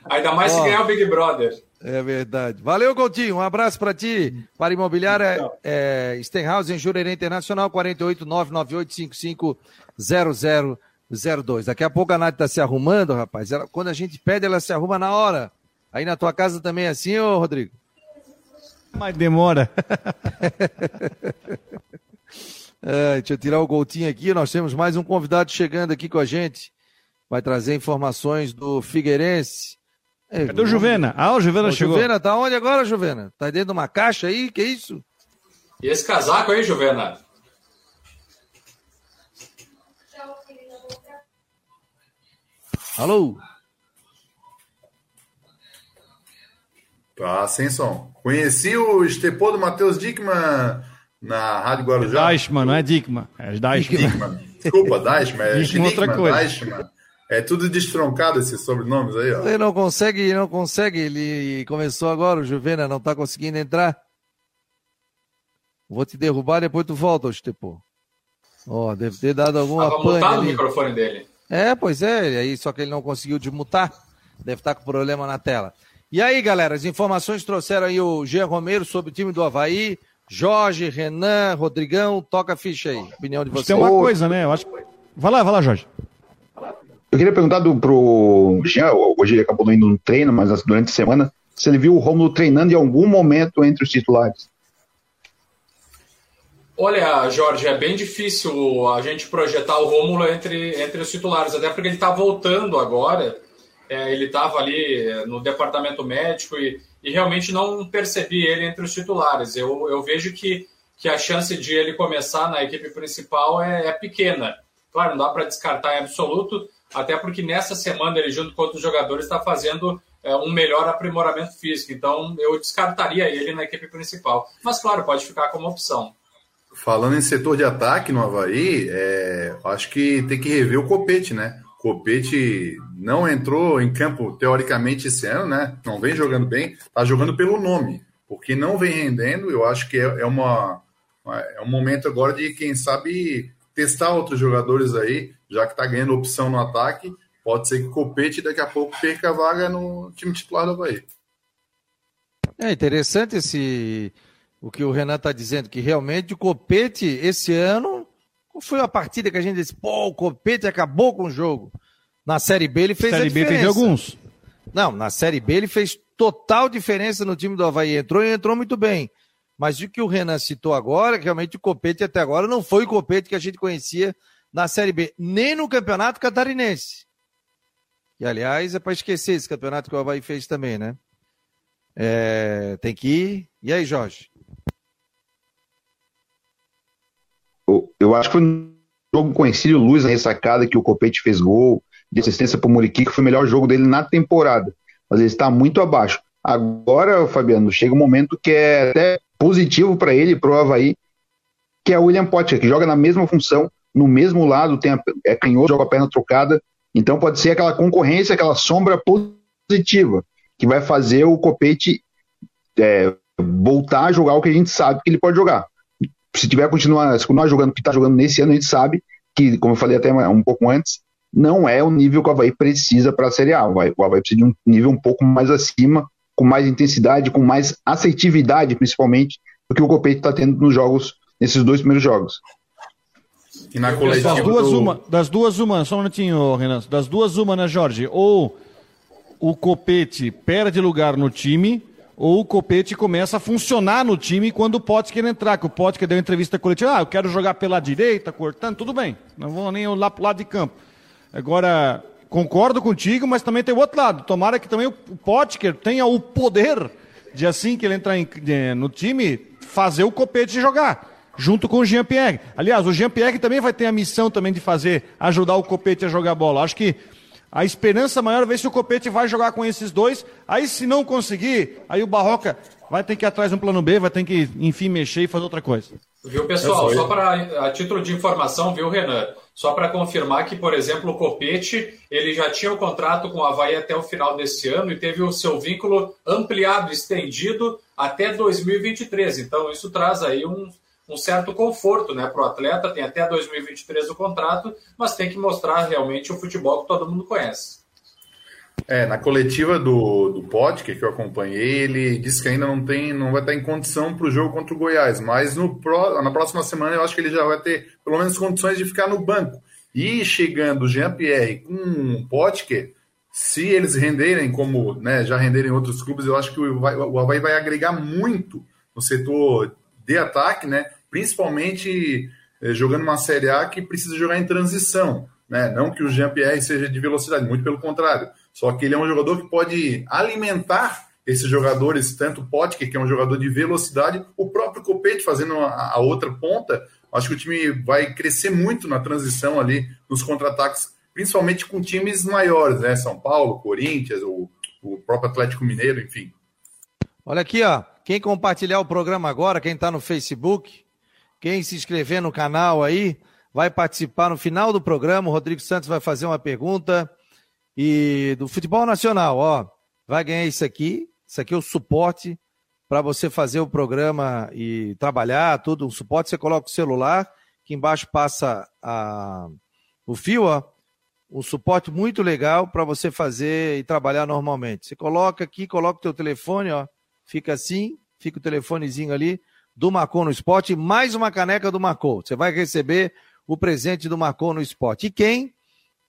Ainda mais se Ó. ganhar o Big Brother. É verdade. Valeu, Coutinho. Um abraço para ti. Para Imobiliária é, Stenhouse em Jurerê Internacional, 48998550002. Daqui a pouco a Nath tá se arrumando, rapaz. Ela- quando a gente pede, ela se arruma na hora. Aí na tua casa também é assim, ô Rodrigo? Mas demora. É, deixa eu tirar o Coutinho aqui. Nós temos mais um convidado chegando aqui com a gente. Vai trazer informações do Figueirense. É, Cadê o Juvena? Ah, o Juvena Ô, chegou. Juvena, tá onde agora, Juvena? Tá dentro de uma caixa aí? Que isso? E esse casaco aí, Juvena? Alô? Tá, sem som. Conheci o Estepô do Matheus Dickman na Rádio Guarujá. Deichmann, não é Dickman. É Deichmann. Dickman. Desculpa, Deichmann. É Dickman é outra coisa. É tudo destroncado esses sobrenomes aí, ó. Ele não consegue, não consegue. Ele começou agora, o Juvena não tá conseguindo entrar. Vou te derrubar, depois tu volta, Estepô. Ó, deve ter dado alguma Tava pane mutado o ali. microfone dele. É, pois é, aí só que ele não conseguiu desmutar. Deve estar com problema na tela. E aí, galera, as informações trouxeram aí o Jean Romero sobre o time do Havaí. Jorge, Renan, Rodrigão, toca a ficha aí. Opinião de Tem vocês. uma Ô- coisa, né? Eu acho. Vai lá, vai lá, Jorge. Eu queria perguntar do, pro Jean, hoje ele acabou não indo no treino, mas durante a semana, se ele viu o Romulo treinando em algum momento entre os titulares. Olha, Jorge, é bem difícil a gente projetar o Rômulo entre, entre os titulares, até porque ele está voltando agora. É, ele estava ali no departamento médico e, e, realmente não percebi ele entre os titulares. Eu, eu vejo que, que a chance de ele começar na equipe principal é, é pequena. Claro, não dá para descartar em absoluto, até porque nessa semana ele, junto com outros jogadores, está fazendo é, um melhor aprimoramento físico. Então, eu descartaria ele na equipe principal. Mas, claro, pode ficar como opção. Falando em setor de ataque no Havaí, é, acho que tem que rever o Copete, né? Copete não entrou em campo teoricamente esse ano, né? Não vem jogando bem, tá jogando pelo nome, porque não vem rendendo. Eu acho que é, é uma, é um momento agora de, quem sabe, testar outros jogadores aí, já que tá ganhando opção no ataque. Pode ser que o Copete daqui a pouco perca a vaga no time titular do Havaí. É interessante esse o que o Renan está dizendo, que realmente o Copete, esse ano, foi a partida que a gente disse, pô, o Copete acabou com o jogo. Na Série B ele fez Série a diferença. B teve alguns. Não, na Série B ele fez total diferença no time do Havaí. Entrou e entrou muito bem. Mas o que o Renan citou agora, realmente o Copete até agora não foi o Copete que a gente conhecia na Série B, nem no Campeonato Catarinense. E, aliás, é para esquecer esse campeonato que o Havaí fez também, né? É, tem que ir. E aí, Jorge? Eu, acho que foi um jogo conhecido, Luz, a ressacada, que o Copete fez gol, de assistência para o Muriqui, que foi o melhor jogo dele na temporada. Mas ele está muito abaixo. Agora, Fabiano, chega um momento que é até positivo para ele, para o Havaí, que é o William Potker, que joga na mesma função, no mesmo lado, tem a, é canhoto, joga a perna trocada. Então pode ser aquela concorrência, aquela sombra positiva, que vai fazer o Copete é, voltar a jogar o que a gente sabe que ele pode jogar se tiver continuar, se continuar jogando o que está jogando nesse ano, a gente sabe que, como eu falei até um pouco antes, não é o nível que o Havaí precisa para a Série A. O Havaí, o Havaí precisa de um nível um pouco mais acima, com mais intensidade, com mais assertividade, principalmente, do que o Copete está tendo nos jogos, nesses dois primeiros jogos. E na coletiva das duas, do... uma, das duas, uma, só um minutinho, Renan. Das duas, uma, né, Jorge? Ou o Copete perde lugar no time, ou o Copete começa a funcionar no time quando o Potker entrar, que o Potker deu entrevista coletiva, ah, eu quero jogar pela direita, cortando, tudo bem, não vou nem lá pro lado de campo. Agora, concordo contigo, mas também tem o outro lado, tomara que também o Potker tenha o poder de assim que ele entrar em, no time, fazer o Copete jogar. Junto com o Jean-Pierre. Aliás, o Jean-Pierre também vai ter a missão também de fazer, ajudar o Copete a jogar bola. Acho que a esperança maior é ver se o Copete vai jogar com esses dois. Aí, se não conseguir, aí o Barroca vai ter que ir atrás de um plano B, vai ter que, enfim, mexer e fazer outra coisa. Viu, pessoal? Só para a título de informação, viu, Renan? Só para confirmar que, por exemplo, o Copete ele já tinha o contrato com o Havaí até o final desse ano e teve o seu vínculo ampliado, estendido até 2023. Então, isso traz aí um, um certo conforto né, para o atleta, tem até 2023 o contrato, mas tem que mostrar realmente o futebol que todo mundo conhece. É, na coletiva do, do Potker, que eu acompanhei, ele disse que ainda não tem, não vai estar em condição para o jogo contra o Goiás, mas no, na próxima semana eu acho que ele já vai ter pelo menos condições de ficar no banco. E chegando o Jean-Pierre com o Potker, se eles renderem como né, já renderem outros clubes, eu acho que o, o Havaí vai agregar muito no setor de ataque, né? Principalmente eh, jogando uma Série A que precisa jogar em transição. Né? Não que o Jean-Pierre seja de velocidade, muito pelo contrário. Só que ele é um jogador que pode alimentar esses jogadores, tanto o Potker, que é um jogador de velocidade, o próprio Copete fazendo a, a outra ponta. Acho que o time vai crescer muito na transição ali, nos contra-ataques, principalmente com times maiores, né? São Paulo, Corinthians, o, o próprio Atlético Mineiro, enfim. Olha aqui, ó. Quem compartilhar o programa agora, quem está no Facebook, quem se inscrever no canal aí vai participar no final do programa. O Rodrigo Santos vai fazer uma pergunta. E do futebol nacional, ó, vai ganhar isso aqui. Isso aqui é o suporte para você fazer o programa e trabalhar, tudo. Um suporte, você coloca o celular, que embaixo passa a, o fio, ó. Um suporte muito legal para você fazer e trabalhar normalmente. Você coloca aqui, coloca o teu telefone, ó. Fica assim, fica o telefonezinho ali do Marcou no Esporte, mais uma caneca do Marcou. Você vai receber o presente do Marcou no Esporte. E quem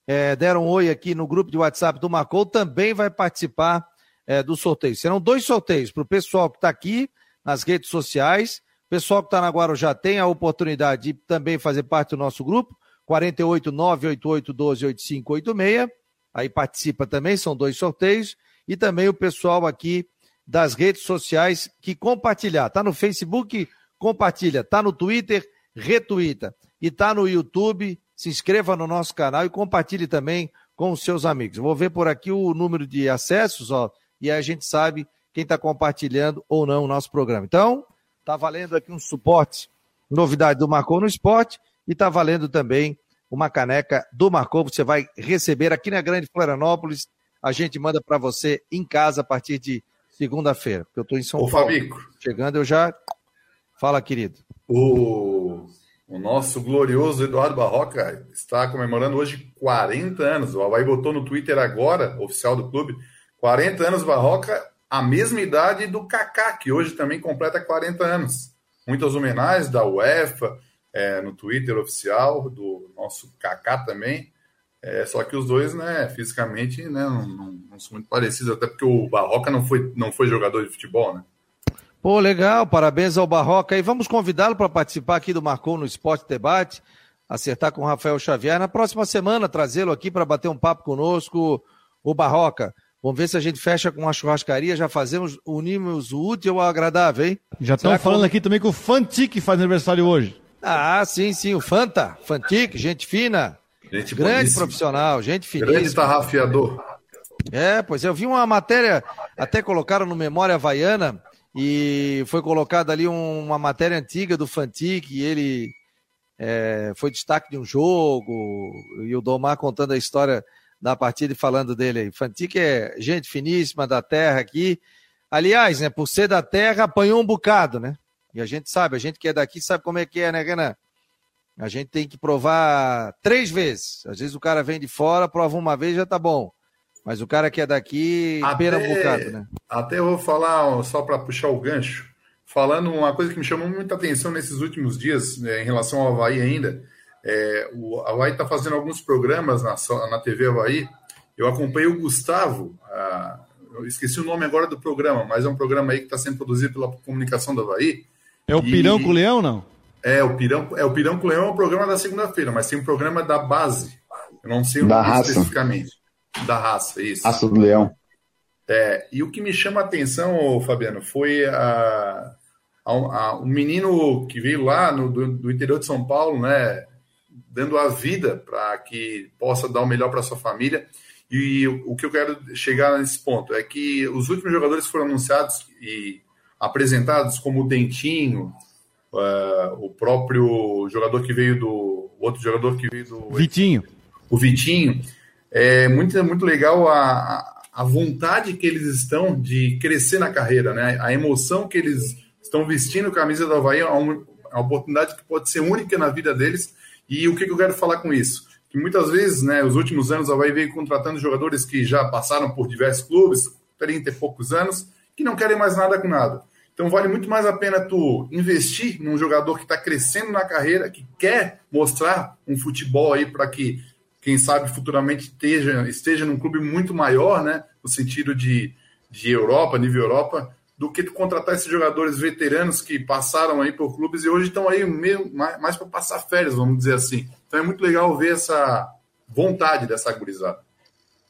é, deram um oi aqui no grupo de WhatsApp do Marcou também vai participar é, do sorteio. Serão dois sorteios para o pessoal que está aqui nas redes sociais. O pessoal que está na Guarujá tem a oportunidade de também fazer parte do nosso grupo, 48 988 12 8586. Aí participa também, são dois sorteios. E também o pessoal aqui das redes sociais que compartilhar. Tá no Facebook, compartilha. Tá no Twitter, retuita. E tá no YouTube, se inscreva no nosso canal e compartilhe também com os seus amigos. Vou ver por aqui o número de acessos, ó, e aí a gente sabe quem está compartilhando ou não o nosso programa. Então, tá valendo aqui um suporte, novidade do Marcou no Esporte, e tá valendo também uma caneca do Marcou. Você vai receber aqui na Grande Florianópolis. A gente manda para você em casa a partir de segunda-feira, porque eu estou em São Ô, Paulo. Fabico. Chegando, eu já. Fala, querido. O, o nosso glorioso Eduardo Barroca está comemorando hoje 40 anos. O Havaí botou no Twitter agora, oficial do clube, 40 anos Barroca, a mesma idade do Kaká, que hoje também completa 40 anos. Muitas homenagens da UEFA é, no Twitter oficial, do nosso Kaká também. É, só que os dois, né, fisicamente, né, não, não, não, são muito parecidos, até porque o Barroca não foi, não foi jogador de futebol, né? Pô, legal, parabéns ao Barroca. E vamos convidá-lo para participar aqui do Marcou no Esporte Debate, acertar com o Rafael Xavier. Na próxima semana, trazê-lo aqui para bater um papo conosco, o Barroca. Vamos ver se a gente fecha com uma churrascaria, já fazemos, unimos o útil ao agradável, hein? Já estão falando aqui também que o Fantic faz aniversário hoje. Ah, sim, sim, o Fanta, Fantic, gente fina. Gente grande profissional, gente finíssima. Grande tarrafiador. É, pois eu vi uma matéria, até colocaram no Memória Havaiana, e foi colocada ali um- uma matéria antiga do Fantic, e ele é, foi destaque de um jogo, e o Domar contando a história da partida e falando dele aí. Fantic é gente finíssima da terra aqui. Aliás, né, por ser da terra, apanhou um bocado, né? E a gente sabe, a gente que é daqui sabe como é que é, né, Renan? A gente tem que provar três vezes. Às vezes o cara vem de fora, prova uma vez já tá bom. Mas o cara que é daqui, um bocado, né? até eu vou falar, só para puxar o gancho, falando uma coisa que me chamou muita atenção nesses últimos dias, né, em relação ao Havaí ainda. É, o Havaí está fazendo alguns programas na, na TV Havaí. Eu acompanhei o Gustavo, ah, eu esqueci o nome agora do programa, mas é um programa aí que está sendo produzido pela comunicação do Havaí. É o E- Pirão com o Leão, não? É, o Pirão, é, o Pirão com o Leão é o programa da segunda-feira, mas tem um programa da base. Eu não sei o Da nome especificamente. Da raça, isso. Raça do Leão. É, e o que me chama a atenção, Fabiano, foi a, a, a- um menino que veio lá no, do, do interior de São Paulo, né, dando a vida para que possa dar o melhor para sua família. E o, o que eu quero chegar nesse ponto é que os últimos jogadores foram anunciados e apresentados, como o Dentinho, é, o próprio jogador que veio do. outro jogador que veio do Vitinho. o Vitinho, é muito, muito legal a, a vontade que eles estão de crescer na carreira, né? A emoção que eles estão vestindo a camisa do Havaí é uma, é uma oportunidade que pode ser única na vida deles. E o que, que eu quero falar com isso? Que muitas vezes, né, os últimos anos, o Havaí veio contratando jogadores que já passaram por diversos clubes, 30 e poucos anos, que não querem mais nada com nada. Então vale muito mais a pena tu investir num jogador que está crescendo na carreira, que quer mostrar um futebol aí para que, quem sabe, futuramente esteja, esteja num clube muito maior, né? No sentido de, de Europa, nível Europa, do que tu contratar esses jogadores veteranos que passaram aí por clubes e hoje estão aí meio, mais, mais para passar férias, vamos dizer assim. Então é muito legal ver essa vontade dessa gurizada.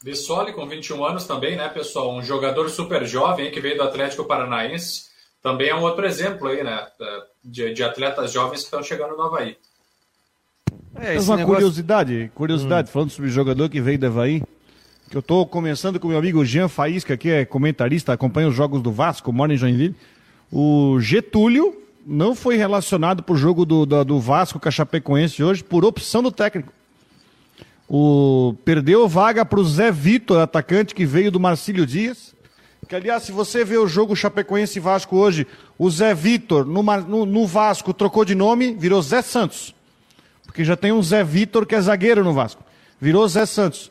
Bissoli, com 21 anos também, né, pessoal? Um jogador super jovem que veio do Atlético Paranaense. Também é um outro exemplo aí, né? De, de atletas jovens que estão chegando no Havaí. É, Mas uma negócio... curiosidade, curiosidade, falando sobre jogador que veio do Havaí, que eu tô começando com meu amigo Jean Faísca, que é comentarista, acompanha os jogos do Vasco, mora em Joinville. O Getúlio não foi relacionado pro jogo do, do, do Vasco com a Chapecoense hoje por opção do técnico. O, perdeu vaga pro Zé Vitor, atacante que veio do Marcílio Dias. Que, aliás, se você vê o jogo Chapecoense e Vasco hoje, o Zé Vitor no, no- no Vasco trocou de nome, virou Zé Santos. Porque já tem um Zé Vitor que é zagueiro no Vasco. Virou Zé Santos.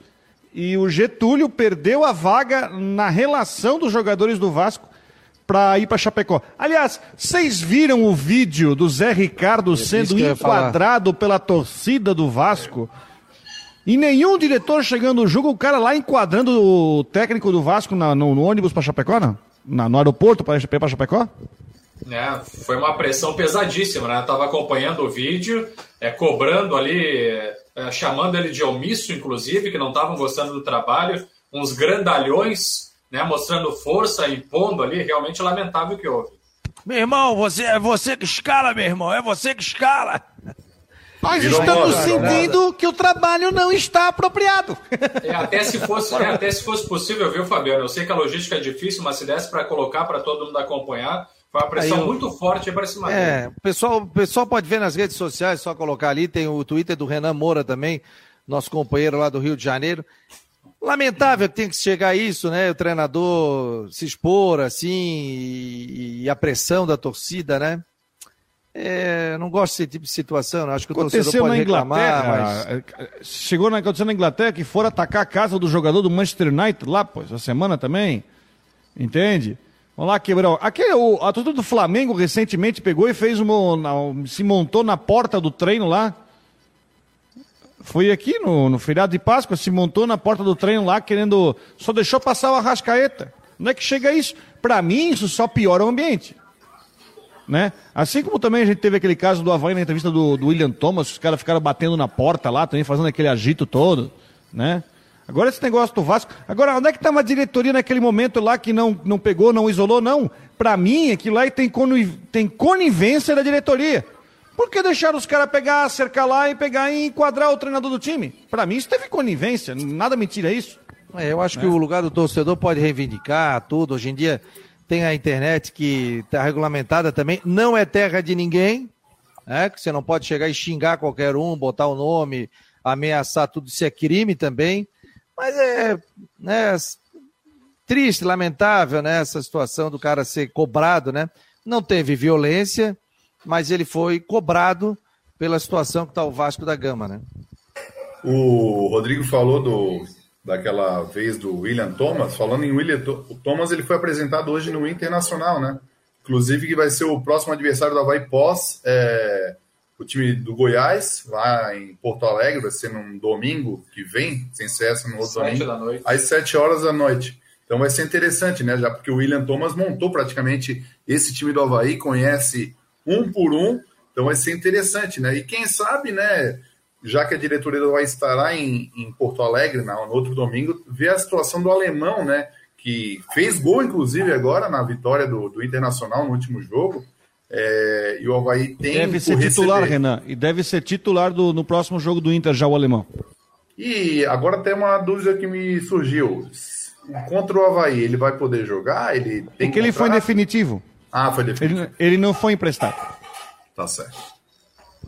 E o Getúlio perdeu a vaga na relação dos jogadores do Vasco para ir para Chapecó. Aliás, vocês viram o vídeo do Zé Ricardo isso sendo enquadrado pela torcida do Vasco? E nenhum diretor chegando no jogo, o cara lá enquadrando o técnico do Vasco na, no, no, ônibus para Chapecó, não? Na, no aeroporto para Chapecó? É, foi uma pressão pesadíssima, né? Eu tava acompanhando o vídeo, é, cobrando ali, é, chamando ele de omisso, inclusive, que não estavam gostando do trabalho, uns grandalhões, né? Mostrando força, impondo ali, realmente lamentável o que houve. Meu irmão, você, é você que escala, meu irmão, é você que escala. Nós Virou estamos moda, sentindo que o trabalho não está apropriado. É, até, se fosse, é, até se fosse possível, viu, Fabiano? Eu sei que a logística é difícil, mas se desse para colocar para todo mundo acompanhar, foi uma pressão eu... muito forte para cima É, o pessoal, o pessoal pode ver nas redes sociais, só colocar ali, tem o Twitter do Renan Moura também, nosso companheiro lá do Rio de Janeiro. Lamentável que tem que chegar a isso, né? O treinador se expor assim e, e a pressão da torcida, né? É, não gosto desse tipo de situação, acho que o aconteceu torcedor pode reclamar, mas... Chegou na, aconteceu na Inglaterra que foram atacar a casa do jogador do Manchester United lá, pô, essa semana também, entende? Vamos lá, quebrou. Aquele, o, a torcida do Flamengo recentemente pegou e fez uma. se montou na porta do treino lá. Foi aqui no, no feriado de Páscoa, se montou na porta do treino lá, querendo. Só deixou passar o Arrascaeta. Não é que chega isso. Para mim, isso só piora o ambiente. Né? Assim como também a gente teve aquele caso do Havaí na entrevista do, do William Thomas, os caras ficaram batendo na porta lá, também fazendo aquele agito todo, né? Agora esse negócio do Vasco. Agora, onde é que estava tá a diretoria naquele momento lá que não, não pegou, não isolou? Não. Para mim, aquilo lá tem, tem conivência da diretoria. Por que deixaram os caras pegar, cercar lá e pegar e enquadrar o treinador do time? Para mim, isso teve conivência. Nada me tira isso. É, eu acho é. que o lugar do torcedor pode reivindicar tudo. Hoje em dia tem a internet que está regulamentada também. Não é terra de ninguém. É, que você não pode chegar e xingar qualquer um, botar o nome, ameaçar tudo. Isso é crime também. Mas é né, triste, lamentável, né? Essa situação do cara ser cobrado, né? Não teve violência, mas ele foi cobrado pela situação que está o Vasco da Gama, né? O Rodrigo falou do, daquela vez do William Thomas. Falando em William Thomas, ele foi apresentado hoje no Internacional, né? Inclusive que vai ser o próximo adversário da Havaí pós é, o time do Goiás, lá em Porto Alegre, vai ser num domingo que vem, sem cessa no outro domingo, da noite. às 7 horas da noite. Então vai ser interessante, né? Já porque o William Thomas montou praticamente esse time do Havaí, conhece um por um, então vai ser interessante, né? E quem sabe, né? Já que a diretoria do Havaí estará em, em Porto Alegre no outro domingo, ver a situação do alemão, né? Que fez gol, inclusive, agora na vitória do, do Internacional no último jogo. É, e o Havaí tem. Deve ser titular, receber. Renan. E deve ser titular do, no próximo jogo do Inter, já o alemão. E agora tem uma dúvida que me surgiu. Contra o Havaí, ele vai poder jogar? Ele tem que ele foi definitivo. Ah, foi definitivo. Ele, ele não foi emprestado. Tá certo.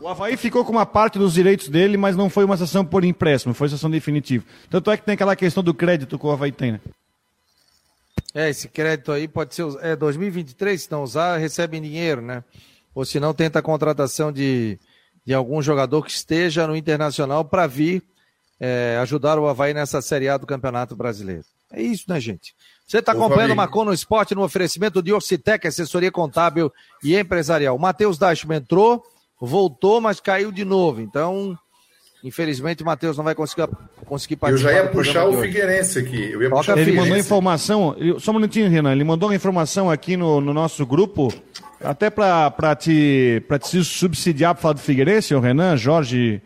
O Havaí ficou com uma parte dos direitos dele, mas não foi uma sessão por empréstimo, foi sessão definitiva. Tanto é que tem aquela questão do crédito que o Havaí tem, né? É, esse crédito aí pode ser. É 2023, se não usar, recebe dinheiro, né? Ou se não, tenta a contratação de, de algum jogador que esteja no Internacional para vir é, ajudar o Havaí nessa Série A do Campeonato Brasileiro. É isso, né, gente? Você está acompanhando o Marcon no Esporte no oferecimento de Orcitec, assessoria contábil e empresarial. O Matheus Dashman entrou, voltou, mas caiu de novo. Então, Infelizmente o Matheus não vai conseguir, conseguir participar. Eu já ia puxar o Figueirense aqui. Eu ia puxar ele mandou informação, só um minutinho, Renan. Ele mandou uma informação aqui no, no nosso grupo, até para te, te subsidiar para falar do Figueirense, o Renan, Jorge,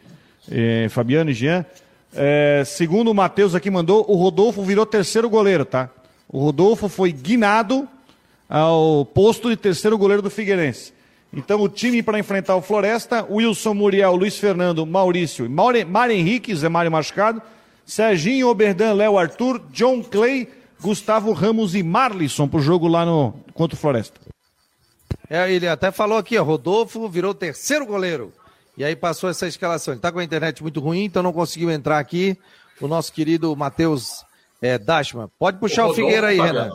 eh, Fabiano e Jean. É, segundo o Matheus aqui mandou, o Rodolfo virou terceiro goleiro, tá? O Rodolfo foi guinado ao posto de terceiro goleiro do Figueirense. Então, o time para enfrentar o Floresta, Wilson Muriel, Luiz Fernando, Maurício, Mário Henrique, Zé Mário Machucado, Serginho, Oberdan, Léo Arthur, John Clay, Gustavo Ramos e Marlisson para o jogo lá no contra o Floresta. É, ele até falou aqui, ó, Rodolfo virou terceiro goleiro. E aí passou essa escalação. Ele está com a internet muito ruim, então não conseguiu entrar aqui. O nosso querido Matheus é, Dashman. Pode puxar o, o Figueira aí, Renan.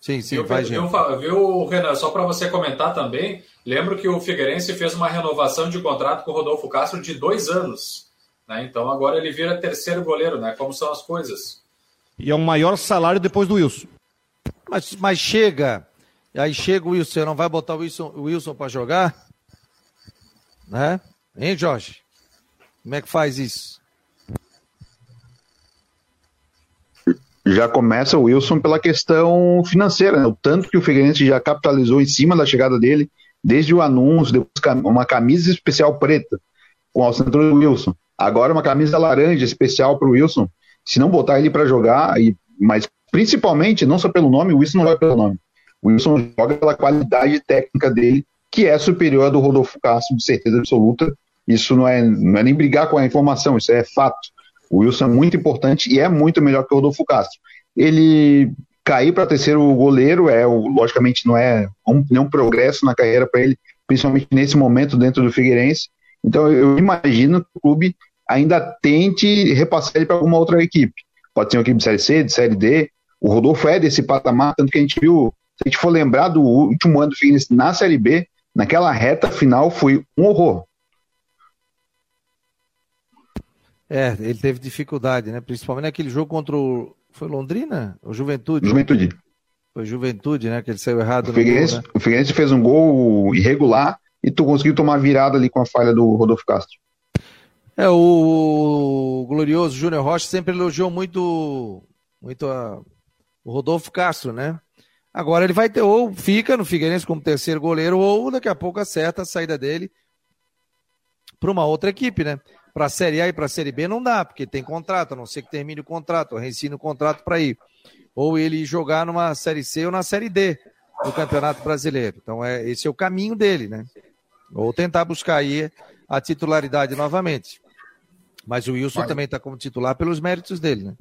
Sim, sim, eu, vai, eu, eu, Viu, Renan, só para você comentar também, lembro que o Figueirense fez uma renovação de contrato com o Rodolfo Castro de dois anos. Né? Então agora ele vira terceiro goleiro, né? Como são as coisas. E é o maior salário depois do Wilson. Mas, mas chega, aí chega o Wilson, você não vai botar o Wilson, o Wilson para jogar? Né? Hein, Jorge? Como é que faz isso? Já começa o Wilson pela questão financeira, né? o tanto que o Figueirense já capitalizou em cima da chegada dele, desde o anúncio, depois uma camisa especial preta com a assinatura do Wilson. Agora uma camisa laranja especial para o Wilson. Se não botar ele para jogar, e, mas principalmente, não só pelo nome, o Wilson não joga pelo nome. O Wilson joga pela qualidade técnica dele, que é superior à do Rodolfo Castro, de certeza absoluta. Isso não é, não é nem brigar com a informação, isso é fato. O Wilson é muito importante e é muito melhor que o Rodolfo Castro. Ele cair para terceiro goleiro é, logicamente, não é um, nenhum progresso na carreira para ele, principalmente nesse momento dentro do Figueirense. Então eu imagino que o clube ainda tente repassar ele para alguma outra equipe. Pode ser uma equipe de Série C, de Série D. O Rodolfo é desse patamar, tanto que a gente viu, se a gente for lembrar do último ano do Figueirense na Série B, naquela reta final foi um horror. É, ele teve dificuldade, né? Principalmente naquele jogo contra o. Foi Londrina? Ou Juventude? Juventude. Foi Juventude, né? Que ele saiu errado. O Figueirense, gol, né? o Figueirense fez um gol irregular e tu conseguiu tomar virada ali com a falha do Rodolfo Castro. É, o glorioso Júnior Rocha sempre elogiou muito, muito a, o Rodolfo Castro, né? Agora ele vai ter, ou fica no Figueirense como terceiro goleiro, ou daqui a pouco acerta a saída dele para uma outra equipe, né? Para a Série A e para a Série B não dá, porque tem contrato, a não ser que termine o contrato, reincine o contrato para ir. Ou ele jogar numa Série C ou na Série D do Campeonato Brasileiro. Então, é, esse é o caminho dele, né? Ou tentar buscar aí a titularidade novamente. Mas o Wilson Mas... também está como titular pelos méritos dele, né?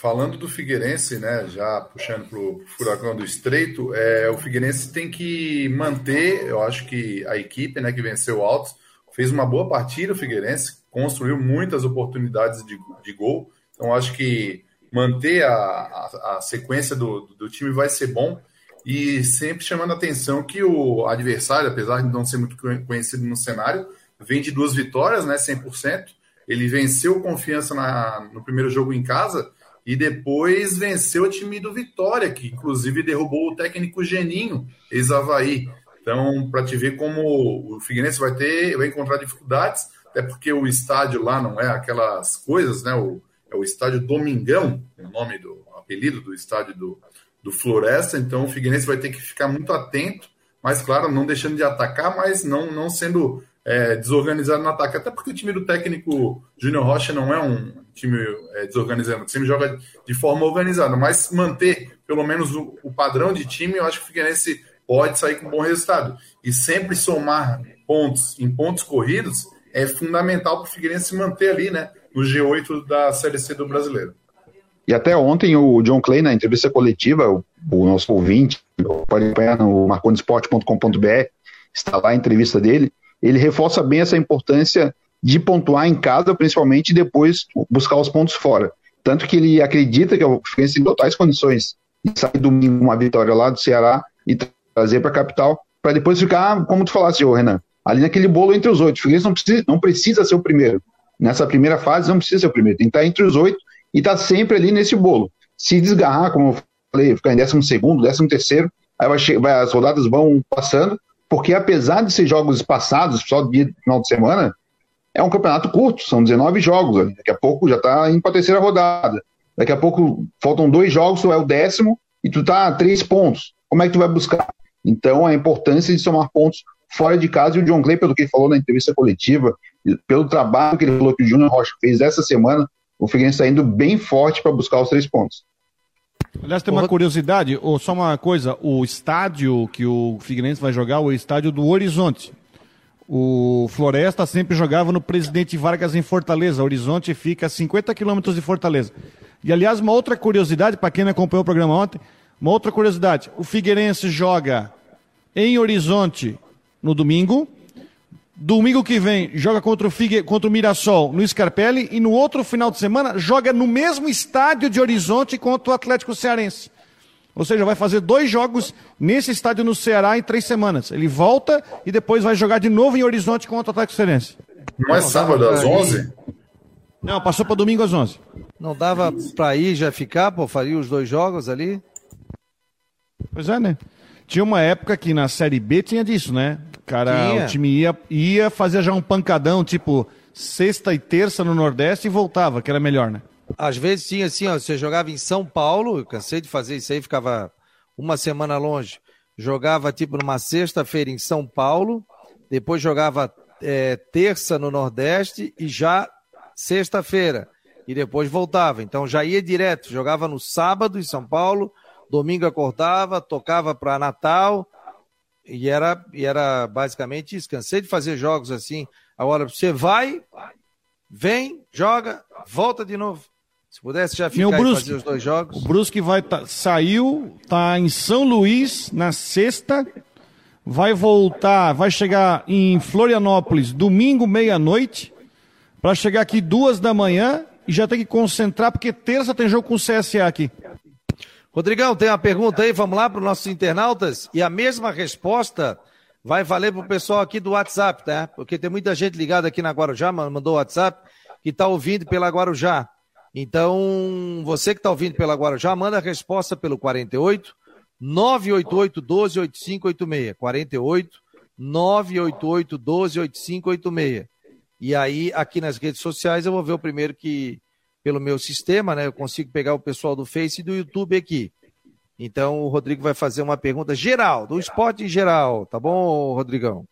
Falando do Figueirense, né, já puxando para o furacão do Estreito, é, o Figueirense tem que manter, eu acho que a equipe né, que venceu o Altos fez uma boa partida, o Figueirense construiu muitas oportunidades de, de gol, então acho que manter a, a, a sequência do, do time vai ser bom e sempre chamando a atenção que o adversário, apesar de não ser muito conhecido no cenário, vem de duas vitórias, né, 100%. Ele venceu confiança na, no primeiro jogo em casa e depois venceu o time do Vitória, que inclusive derrubou o técnico Geninho, ex-Havaí. Então, para te ver como o Figueirense vai ter, vai encontrar dificuldades, até porque o estádio lá não é aquelas coisas, né? O, é o estádio Domingão, o nome do o apelido do estádio do, do Floresta. Então, o Figueirense vai ter que ficar muito atento, mas claro, não deixando de atacar, mas não, não sendo é, desorganizado no ataque. Até porque o time do técnico Júnior Rocha não é um time é, desorganizado, o time joga de forma organizada, mas manter pelo menos o, o, padrão de time, eu acho que o Figueirense pode sair com um bom resultado. E sempre somar pontos em pontos corridos é fundamental para o Figueirense se manter ali, né? No G8 da Série C do Brasileiro. E até ontem o John Clay, na entrevista coletiva, o, o nosso ouvinte, pode acompanhar no marconesport.com.br, está lá a entrevista dele, ele reforça bem essa importância de pontuar em casa, principalmente, e depois buscar os pontos fora. Tanto que ele acredita que o Fluminense tem totais condições de sair domingo uma vitória lá do Ceará e trazer para a capital, para depois ficar, como tu falaste, ô Renan, ali naquele bolo entre os oito. O Fluminense não precisa, não precisa ser o primeiro. Nessa primeira fase, não precisa ser o primeiro. Tem que estar entre os oito e estar tá sempre ali nesse bolo. Se desgarrar, como eu falei, ficar em décimo segundo, décimo terceiro, aí vai, vai, as rodadas vão passando, porque apesar de ser jogos espaçados, só de final de semana, é um campeonato curto, são 19 jogos. Daqui a pouco já está indo para a terceira rodada. Daqui a pouco faltam dois jogos, tu é o décimo e tu tá a três pontos. Como é que tu vai buscar? Então, a importância de somar pontos fora de casa, e o John Clay, pelo que ele falou na entrevista coletiva, pelo trabalho que ele falou que o Júnior Rocha fez essa semana, o Figueirense está indo bem forte para buscar os três pontos. Aliás, tem uma curiosidade, ou só uma coisa, o estádio que o Figueirense vai jogar, o estádio do Horizonte. O Floresta sempre jogava no Presidente Vargas em Fortaleza. O Horizonte fica a 50 quilômetros de Fortaleza. E aliás, uma outra curiosidade, para quem não acompanhou o programa ontem, uma outra curiosidade, o Figueirense joga em Horizonte no domingo, Domingo que vem joga contra o, Figue, contra o Mirassol no Scarpelli e no outro final de semana joga no mesmo estádio de Horizonte contra o Atlético Cearense. Ou seja, vai fazer dois jogos nesse estádio no Ceará em três semanas. Ele volta e depois vai jogar de novo em Horizonte contra o Atlético Cearense. Não é sábado às 11? Não, passou para domingo às 11. Não dava para ir já ficar, pô, faria os dois jogos ali? Pois é, né? Tinha uma época que na Série B tinha disso, né? Cara, Tinha. o time ia, ia fazer já um pancadão, tipo, sexta e terça no Nordeste e voltava, que era melhor, né? Às vezes tinha assim, ó, você jogava em São Paulo, eu cansei de fazer isso aí, ficava uma semana longe. Jogava tipo numa sexta-feira em São Paulo, depois jogava é, terça no Nordeste e já sexta-feira. E depois voltava. Então já ia direto, jogava no sábado em São Paulo, domingo acordava, tocava para Natal, e era, e era basicamente isso. Cansei de fazer jogos assim. Agora você vai, vem, joga, volta de novo. Se pudesse já ficar Meu e fazer os dois jogos. O Brusque vai tá, saiu, tá em São Luís na sexta, vai voltar, vai chegar em Florianópolis domingo meia-noite, para chegar aqui duas da manhã e já tem que concentrar porque terça tem jogo com o CSA aqui. Rodrigão, tem uma pergunta aí, vamos lá para os nossos internautas e a mesma resposta vai valer para o pessoal aqui do WhatsApp, tá? Porque tem muita gente ligada aqui na Guarujá, mandou o WhatsApp, que está ouvindo pela Guarujá. Então, você que está ouvindo pela Guarujá, manda a resposta pelo 48 988 12 8586. 48 988 12 8586. E aí, aqui nas redes sociais, eu vou ver o primeiro que, pelo meu sistema, né? Eu consigo pegar o pessoal do Face e do YouTube aqui. Então, o Rodrigo vai fazer uma pergunta geral, do esporte em geral, tá bom, Rodrigão?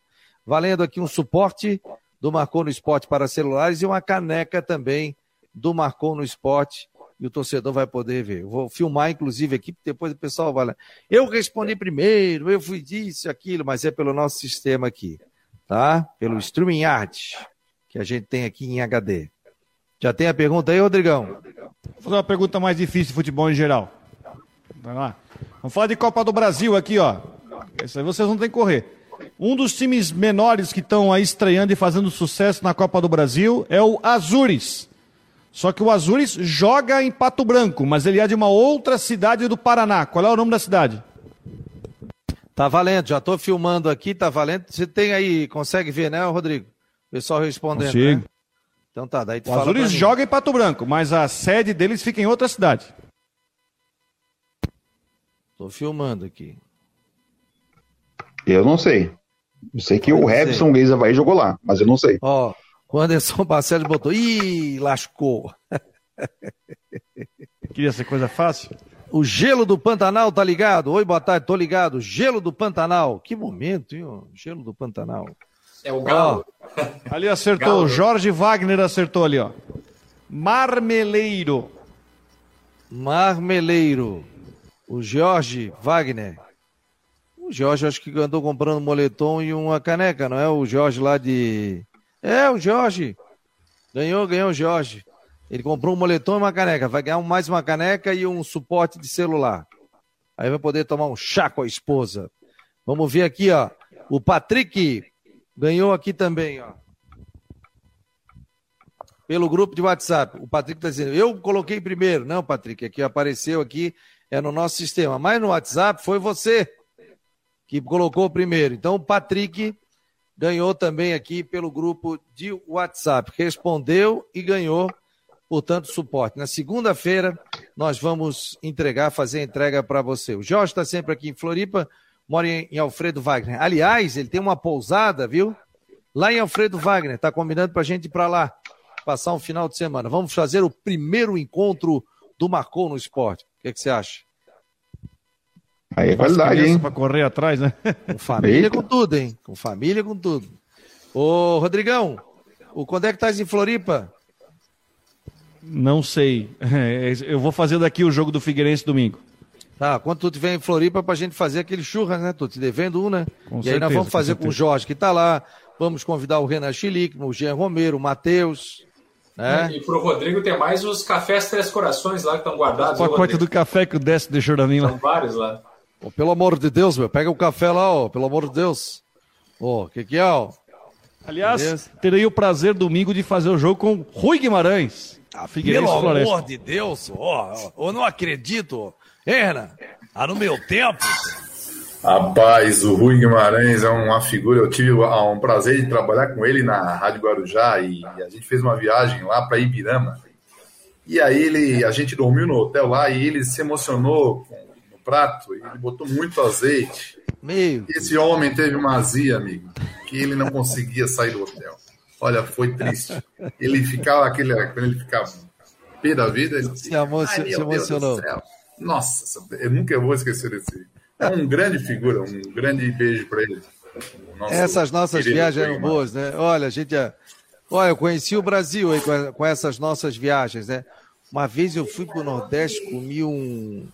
Valendo aqui um suporte do Marcou no Esporte para celulares e uma caneca também do Marcou no Esporte e o torcedor vai poder ver. Eu vou filmar, inclusive, aqui, depois o pessoal vai lá. Eu respondi primeiro, eu fui disso, aquilo, mas é pelo nosso sistema aqui, tá? Pelo Streaming Art, que a gente tem aqui em HD. Já tem a pergunta aí, Rodrigão? Vou fazer uma pergunta mais difícil de futebol em geral. Vai lá. Vamos falar de Copa do Brasil aqui, ó. Isso aí vocês não tem que correr. Um dos times menores que estão aí estreando e fazendo sucesso na Copa do Brasil é o Azures. Só que o Azures joga em Pato Branco, mas ele é de uma outra cidade do Paraná. Qual é o nome da cidade? Tá valendo, já tô filmando aqui, tá valendo. Você tem aí, consegue ver, né, Rodrigo? O pessoal respondendo, Consigo. né? Então tá, daí tu O Azures joga em Pato Branco, mas a sede deles fica em outra cidade. Tô filmando aqui. Eu não sei. Eu sei que o. Revson Gays Havaí jogou lá, mas eu não sei. Ó, o Anderson Barcelos botou, ih, lascou. Queria ser coisa fácil. O gelo do Pantanal tá ligado? Oi, boa tarde, tô ligado. Gelo do Pantanal. Que momento, hein? Gelo do Pantanal. É o Galo. Ali acertou, Galo. Jorge Wagner acertou ali, ó. Marmeleiro. Marmeleiro. O Jorge Wagner. O Jorge acho que andou comprando um moletom e uma caneca, não é? O Jorge lá de. É, o Jorge. Ganhou, ganhou o Jorge. Ele comprou um moletom e uma caneca. Vai ganhar mais uma caneca e um suporte de celular. Aí vai poder tomar um chá com a esposa. Vamos ver aqui, ó. O Patrick ganhou aqui também, ó. Pelo grupo de WhatsApp. O Patrick está dizendo, eu coloquei primeiro. Não, Patrick, aqui apareceu aqui, é no nosso sistema. Mas no WhatsApp foi você que colocou primeiro. Então o Patrick ganhou também aqui pelo grupo de WhatsApp. Respondeu e ganhou, portanto, suporte. Na segunda-feira, nós vamos entregar, fazer a entrega para você. O Jorge está sempre aqui em Floripa, mora em, Alfredo Wagner. Aliás, ele tem uma pousada, viu? Lá em Alfredo Wagner. Está combinando para a gente ir para lá, passar um final de semana. Vamos fazer o primeiro encontro do Marcou no Esporte. O que, que você acha? Aí é qualidade, hein? Para correr atrás, né? Com família, Eita. com tudo, hein? Com família, com tudo. Ô, Rodrigão, o, quando é que estás em Floripa? Não sei. É, Eu vou fazer daqui o jogo do Figueirense domingo. Tá, quando tu estiver em Floripa pra gente fazer aquele churras, né? Tô te devendo um, né? Com e aí certeza, nós vamos com fazer com, o certeza. Jorge, que tá lá. Vamos convidar o Renan Chilique, o Jean Romero, o Matheus, né? E pro Rodrigo tem mais os cafés Três Corações lá que estão guardados. O viu, pacote do café que o Décio deixou da mim São lá. vários lá. Ô, pelo amor de Deus, meu, pega o café lá, ó, pelo amor de Deus. Ô, o que que é, ó? Aliás, Beleza. terei o prazer domingo de fazer o jogo com Rui Guimarães. Figueirense Pelo Floresta. amor de Deus, ó, ó, eu não acredito. Hein, Renan? Ah, no meu tempo. Rapaz, o Rui Guimarães é uma figura. Eu tive o- um prazer de trabalhar com ele na Rádio Guarujá e a gente fez uma viagem lá para Ibirama. E aí ele, a gente dormiu no hotel lá e ele se emocionou com o prato. e Ele botou muito azeite. Meu, Esse homem teve uma azia, amigo, que ele não conseguia sair do hotel. Olha, foi triste. Ele ficava aquele, quando ele ficava pé da vida. Ele, se, emo se, se emocionou. Nossa, eu nunca vou esquecer desse. É um grande figura, um grande beijo para ele. Nosso Essas nossas viagens eram boas, né? Olha, a gente. Olha, eu conheci o Brasil aí com, essas nossas viagens, né? Uma vez eu fui para o Nordeste, comi um.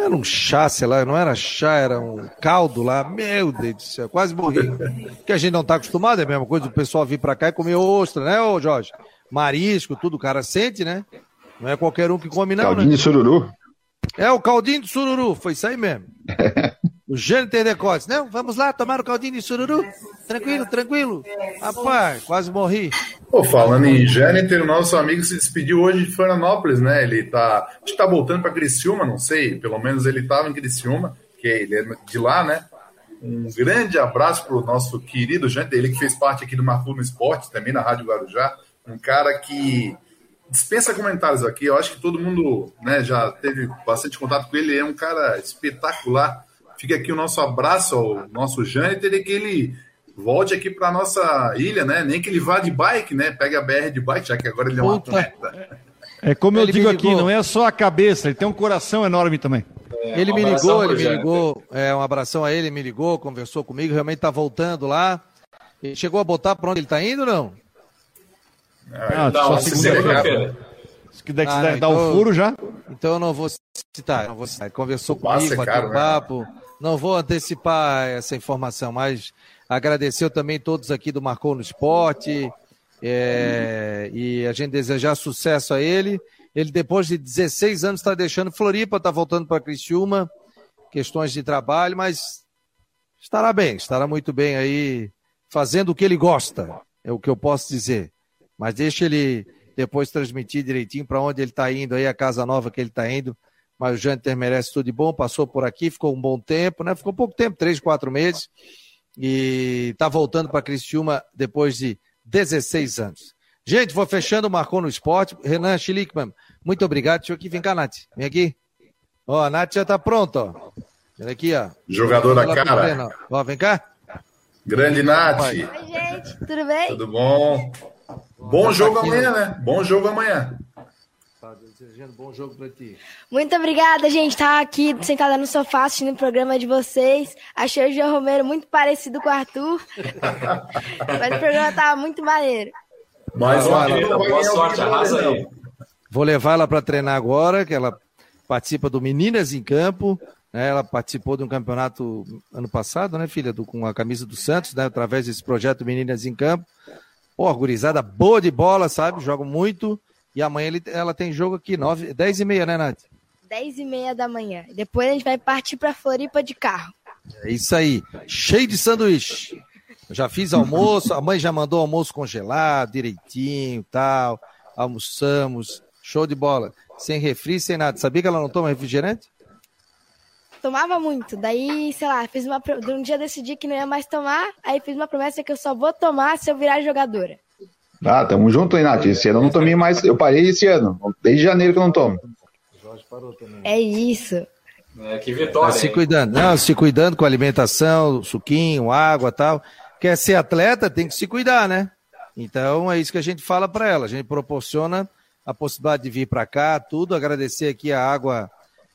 Era um chá, sei lá, não era chá, era um caldo lá. Meu Deus do céu, quase morri. Porque a gente não está acostumado, é a mesma coisa o pessoal vir para cá e comer ostra, né, ô Jorge? Marisco, tudo, o cara sente, né? Não é qualquer um que come, não. Caldinho né? de sururu. É, o caldinho de sururu, foi isso aí mesmo. O Jânio tem decotes. Não, vamos lá tomar o caldinho de sururu. Tranquilo, tranquilo. Rapaz, quase morri. Pô, falando em Jâniter, o nosso amigo se despediu hoje de Florianópolis, né? Ele tá. Acho que tá voltando para Criciúma, não sei. Pelo menos ele estava em Criciúma, que ele é de lá, né? Um grande abraço pro nosso querido Jâniter, ele que fez parte aqui do Marco no Esporte, também na Rádio Guarujá. Um cara que dispensa comentários aqui. Eu acho que todo mundo né, já teve bastante contato com ele. É um cara espetacular Fica aqui o nosso abraço ao nosso Jâniter e que ele volte aqui para nossa ilha, né? Nem que ele vá de bike, né? Pega a BR de bike, já que agora ele é um atleta. É como eu ele digo aqui, não é só a cabeça, ele tem um coração enorme também. É, ele um me ligou, ele me ligou, é, um abração a ele, me ligou, conversou comigo, realmente está voltando lá. Ele chegou a botar para onde ele está indo, não? Ah, não, só segunda-feira. Se quiser ah, dar então, o furo já. Então eu não vou citar, não vou citar. Conversou comigo, é bateu um papo. Né? Não vou antecipar essa informação, mas agradeceu também todos aqui do Marcou no Esporte. É, e a gente desejar sucesso a ele. Ele, depois de 16 anos, está deixando Floripa, está voltando para Criciúma, questões de trabalho, mas estará bem, estará muito bem aí, fazendo o que ele gosta, é o que eu posso dizer. Mas deixa ele depois transmitir direitinho para onde ele está indo, aí a casa nova que ele está indo mas o Janter merece tudo de bom, passou por aqui, ficou um bom tempo, né? Ficou pouco tempo, três, quatro meses, e está voltando para Criciúma depois de 16 anos. Gente, vou fechando, marcou no esporte. Renan Schlickman, muito obrigado. Deixa eu aqui, vem cá, Nath. Vem aqui. Ó, a Nath já está pronta, ó. Vem aqui, ó. Jogador da cara. Ó, vem cá. Grande Nath. Oi, gente, tudo bem? Tudo bom? Bom jogo amanhã, né? Bom jogo amanhã desejando bom jogo para ti. Muito obrigada, gente. Tá aqui sentada no sofá assistindo o programa de vocês. Achei o João Romero muito parecido com o Arthur. Mas o programa tava muito maneiro. Mais uma boa sorte, arrasa aí. Vou levar ela para treinar agora, que ela participa do Meninas em Campo. Né? Ela participou de um campeonato ano passado, né, filha? Do, com a camisa do Santos, né? Através desse projeto Meninas em Campo. Pô, gurizada boa de bola, sabe? Joga muito. E amanhã ele, ela tem jogo aqui, 9, 10 e meia, né, Nath? 10 e meia da manhã. Depois a gente vai partir para Floripa de carro. É isso aí. Cheio de sanduíche. Eu já fiz almoço, a mãe já mandou almoço congelado, direitinho, tal. Almoçamos. Show de bola. Sem refri, sem nada. Sabia que ela não toma refrigerante? Tomava muito. Daí, sei lá, fiz uma. Um dia decidi que não ia mais tomar. Aí fiz uma promessa que eu só vou tomar se eu virar jogadora. Ah, tamo junto, aí, Nath. Esse ano eu não tomei mais. Eu parei esse ano. Desde janeiro que eu não tomo. É isso. É, que vitória. Tá se cuidando. Não, se cuidando com alimentação, suquinho, água tal. Quer ser atleta, tem que se cuidar, né? Então é isso que a gente fala para ela. A gente proporciona a possibilidade de vir para cá, tudo. Agradecer aqui a água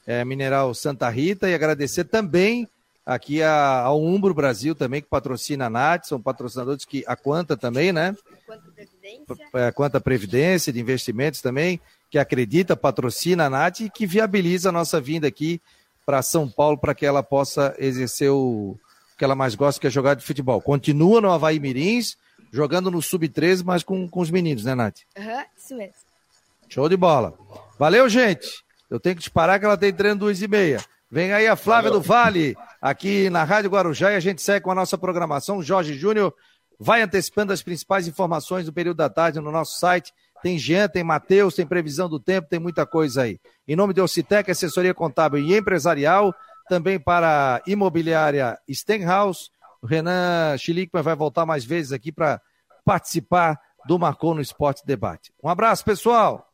é, mineral Santa Rita e agradecer também aqui a, ao Umbro Brasil também, que patrocina a NAT, são patrocinadores que a Quanta também, né? Quanta Previdência. É, Quanta Previdência de investimentos também, que acredita, patrocina a NAT e que viabiliza a nossa vinda aqui para São Paulo para que ela possa exercer o que ela mais gosta, que é jogar de futebol. Continua no Havaí Mirins, jogando no Sub-13, mas com, com os meninos, né, Nath? Aham, uhum, isso mesmo. Show de bola. Valeu, gente. Eu tenho que te parar que ela tem treino duas e meia. Vem aí a Flávia Valeu. do Vale, aqui na Rádio Guarujá, e a gente segue com a nossa programação. Jorge Júnior vai antecipando as principais informações do período da tarde no nosso site. Tem Jean, tem Matheus, tem previsão do tempo, tem muita coisa aí. Em nome de Ocitec, assessoria contábil e empresarial, também para a imobiliária Stenhouse, o Renan Chilickman vai voltar mais vezes aqui para participar do Marcou no Esporte Debate. Um abraço, pessoal!